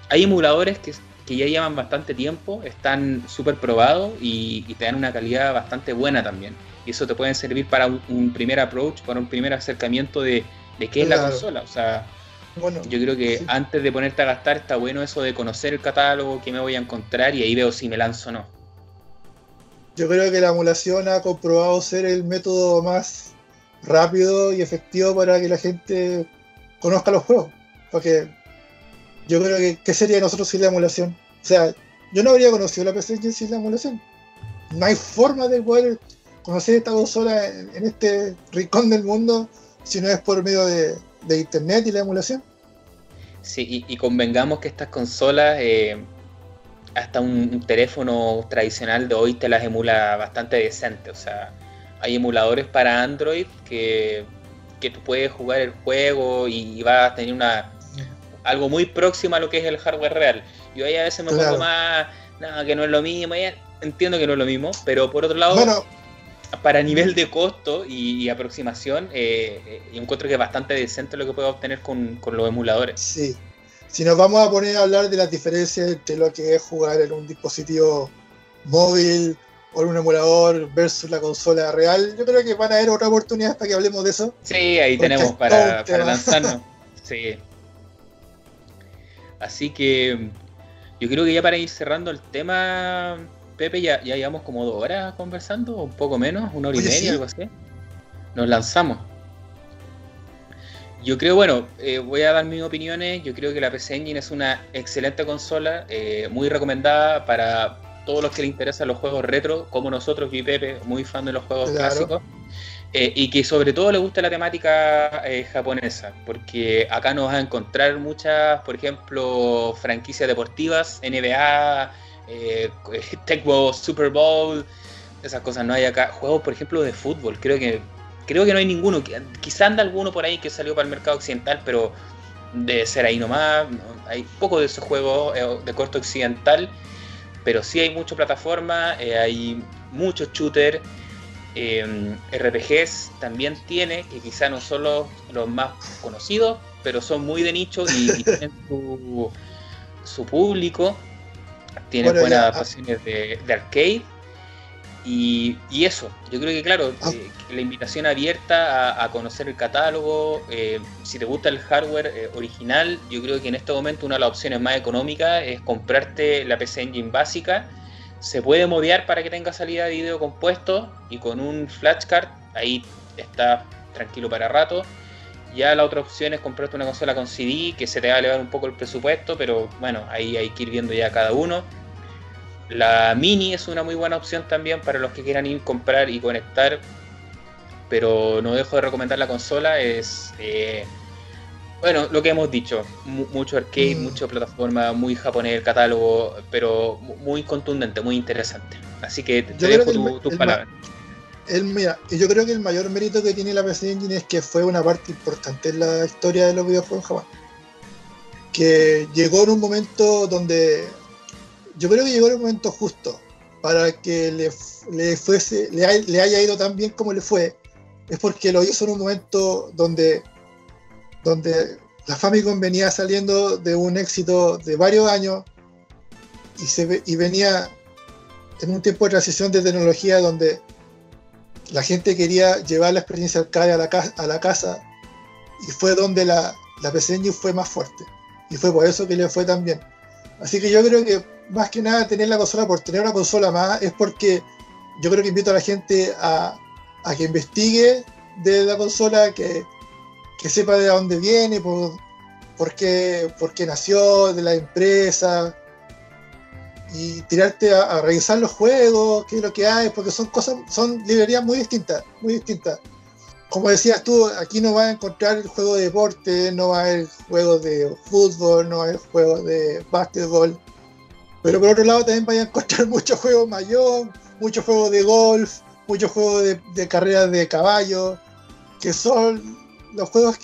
Hay emuladores que que ya llevan bastante tiempo, están súper probados y, te dan una calidad bastante buena también. Y eso te puede servir para un, primer approach, para un primer acercamiento de, qué es la consola. O sea, bueno, yo creo que antes de ponerte a gastar está bueno eso de conocer el catálogo, qué me voy a encontrar y ahí veo si me lanzo o no. Yo creo que la emulación ha comprobado ser el método más rápido y efectivo para que la gente conozca los juegos. Porque yo creo que ¿qué sería de nosotros sin la emulación? O sea, yo no habría conocido la PC sin la emulación. No hay forma de poder conocer esta consola en, este rincón del mundo si no es por medio de, internet y la emulación. Sí, y, convengamos que estas consolas, eh, hasta un, teléfono tradicional de hoy te las emula bastante decente. O sea, hay emuladores para Android que, que tú puedes jugar el juego y, va a tener una algo muy próximo a lo que es el hardware real. Yo ahí a veces me pongo más, nada, que no es lo mismo, entiendo que no es lo mismo, pero por otro lado, para nivel de costo y, aproximación, eh, eh, encuentro que es bastante decente lo que puedo obtener con, los emuladores. Sí. Si nos vamos a poner a hablar de las diferencias entre lo que es jugar en un dispositivo móvil o en un emulador versus la consola real, yo creo que van a haber otra oportunidad para que hablemos de eso. Sí, ahí tenemos para, para lanzarnos. sí. Así que yo creo que ya para ir cerrando el tema, Pepe, ya, ya llevamos como dos horas conversando, un poco menos, una hora y media, algo así. Nos lanzamos. Yo creo, bueno, eh, voy a dar mis opiniones. Yo creo que la PC Engine es una excelente consola, eh, muy recomendada para todos los que les interesan los juegos retro, como nosotros, y Pepe, muy fan de los juegos clásicos. Eh, y que sobre todo le gusta la temática eh, japonesa, porque acá nos va a encontrar muchas, por ejemplo, franquicias deportivas, NBA, eh, Tecmo Super Bowl, esas cosas no hay acá. Juegos, por ejemplo, de fútbol, creo que creo que no hay ninguno. Quizá anda alguno por ahí que salió para el mercado occidental, pero de ser ahí nomás. Hay poco de esos juegos de corto occidental, pero sí hay mucha plataforma, hay muchos shooters, eh, RPGs también tiene, que quizá no son los, más conocidos, pero son muy de nicho y, tienen su, público, tienen buenas pasiones de, arcade. Y, eso, yo creo que claro, ah. eh, la invitación abierta a, conocer el catálogo, eh, si te gusta el hardware eh, original, yo creo que en este momento una de las opciones más económicas es comprarte la PC Engine básica se puede modear para que tenga salida de video compuesto y con un flashcard ahí está tranquilo para rato. Ya la otra opción es comprarte una consola con CD que se te va a elevar un poco el presupuesto, pero bueno, ahí hay que ir viendo ya cada uno. La mini es una muy buena opción también para los que quieran ir comprar y conectar, pero no dejo de recomendar la consola. Es eh, bueno, lo que hemos dicho, mucho arcade, mm. mucha plataforma, muy japonés el catálogo, pero muy contundente, muy interesante. Así que te dejo tus palabras. mira, yo creo que el mayor mérito que tiene la PC Engine es que fue una parte importante en la historia de los videojuegos en Japón. Que llegó en un momento donde. Yo creo que llegó un momento justo para que le, le fuese, le, le haya ido tan bien como le fue. Es porque lo hizo en un momento donde donde la Famicom venía saliendo de un éxito de varios años y, se, y venía en un tiempo de transición de tecnología donde la gente quería llevar la experiencia arcade a la, a la casa y fue donde la, la PC Engine fue más fuerte y fue por eso que le fue tan bien. Así que yo creo que más que nada tener la consola por tener una consola más es porque yo creo que invito a la gente a, a que investigue de la consola, que que sepa de dónde viene, por, por, qué, por qué nació, de la empresa, y tirarte a, revisar los juegos, qué es lo que hay, porque son cosas, son librerías muy distintas, muy distintas. Como decías tú, aquí no vas a encontrar el juego de deporte, no va a haber juegos de fútbol, no va a haber juegos de básquetbol. Pero por otro lado también vas a encontrar muchos juegos mayor, muchos juegos de golf, muchos juegos de, de carreras de caballo, que son los juegos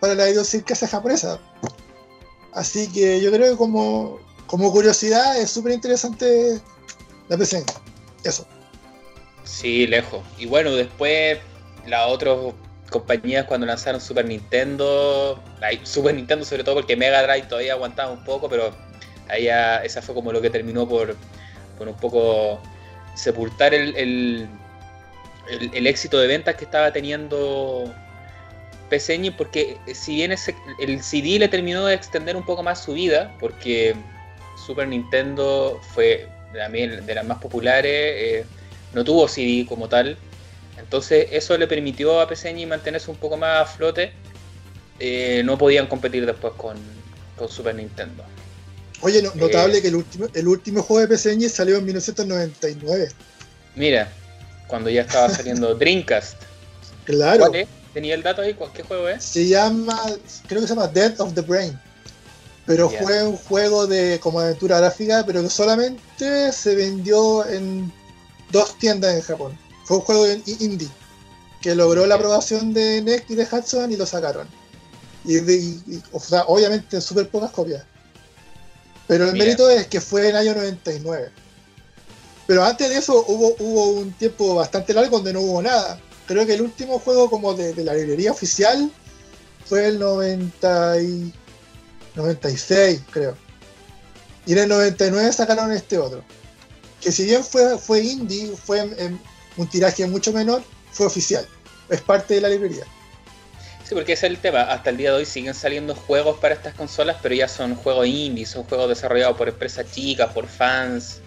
para la idiosincrasia japonesa. Así que yo creo que como, como curiosidad es súper interesante la PC. Eso. Sí, lejos. Y bueno, después las otras compañías cuando lanzaron Super Nintendo, Super Nintendo sobre todo porque Mega Drive todavía aguantaba un poco, pero ahí ya, esa fue como lo que terminó por, un poco sepultar el, el, éxito de ventas que estaba teniendo PC porque si bien el CD le terminó de extender un poco más su vida, porque Super Nintendo fue también de las más populares, eh, no tuvo CD como tal, entonces eso le permitió a PC mantenerse un poco más a flote, eh, no podían competir después con, Super Nintendo. Oye, notable que el último, el último juego de PC salió en 1999. Mira, cuando ya estaba saliendo Dreamcast. Claro. ¿Tenía el dato ahí? ¿Qué juego es? Se llama, creo que se llama Death of the Brain. Pero fue un juego de como aventura gráfica, pero que solamente se vendió en dos tiendas en Japón. Fue un juego indie que logró la aprobación de NEC y de Hudson y lo sacaron. Y, o sea, obviamente en súper pocas copias. Pero el mérito es que fue en el año 99. Pero antes de eso hubo, hubo un tiempo bastante largo donde no hubo nada creo que el último juego como de, la librería oficial fue el 90 96, creo. Y en el 99 sacaron este otro. Que si bien fue, fue indie, fue un tiraje mucho menor, fue oficial. Es parte de la librería. Sí, porque ese es el tema. Hasta el día de hoy siguen saliendo juegos para estas consolas, pero ya son juegos indie, son juegos desarrollados por empresas chicas, por fans.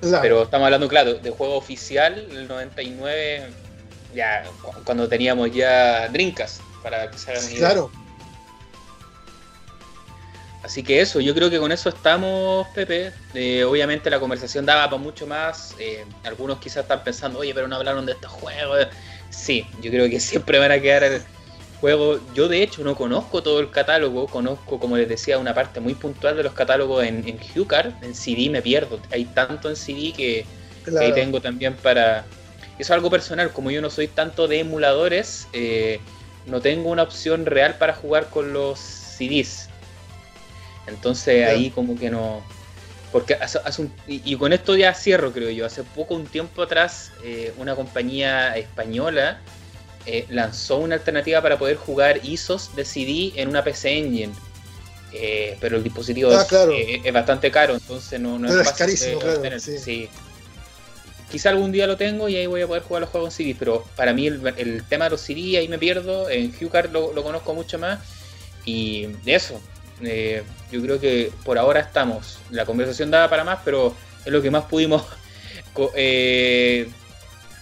Pero estamos hablando, claro, de juego oficial, el 99 ya cuando teníamos ya Drinkas, para que se hagan Claro. Así que eso, yo creo que con eso estamos, Pepe. Eh, obviamente la conversación daba para mucho más. Eh, algunos quizás están pensando, oye, pero no hablaron de estos juegos. Sí, yo creo que siempre van a quedar juegos. Yo de hecho no conozco todo el catálogo, conozco, como les decía, una parte muy puntual de los catálogos en, en En CD me pierdo. Hay tanto en CD que ahí tengo también para, es algo personal, como yo no soy tanto de emuladores, eh, no tengo una opción real para jugar con los CDs. Entonces ahí como que no, Porque hace, un, y, con esto ya cierro, creo yo. Hace poco, un tiempo atrás, eh, una compañía española eh, lanzó una alternativa para poder jugar ISOs de CD en una PC Engine. Eh, pero el dispositivo ah, es, bastante caro, entonces no, es, es carísimo, claro. Sí. Quizá algún día lo tengo y ahí voy a poder jugar los juegos en CD, pero para mí el, tema de los CD ahí me pierdo. En HuCard lo, lo conozco mucho más. Y eso, eh, yo creo que por ahora estamos. La conversación daba para más, pero es lo que más pudimos eh,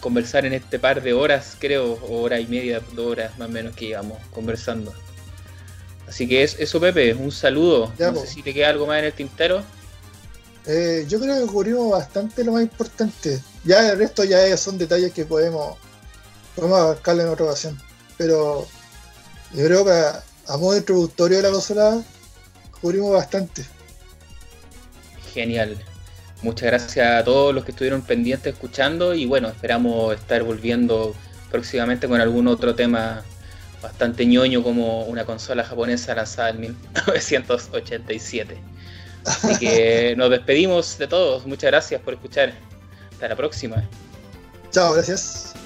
conversar en este par de horas, creo, hora y media, dos horas más o menos que íbamos conversando. Así que es, eso, Pepe, un saludo. no sé si te queda algo más en el tintero. Eh, yo creo que cubrimos bastante lo más importante. Ya el resto ya son detalles que podemos, podemos abarcarle en otra ocasión. Pero yo creo que a modo introductorio de la consola cubrimos bastante. Genial. Muchas gracias a todos los que estuvieron pendientes escuchando y bueno, esperamos estar volviendo próximamente con algún otro tema bastante ñoño como una consola japonesa lanzada en 1987. Así que nos despedimos de todos. Muchas gracias por escuchar. Hasta la próxima. Chao, gracias.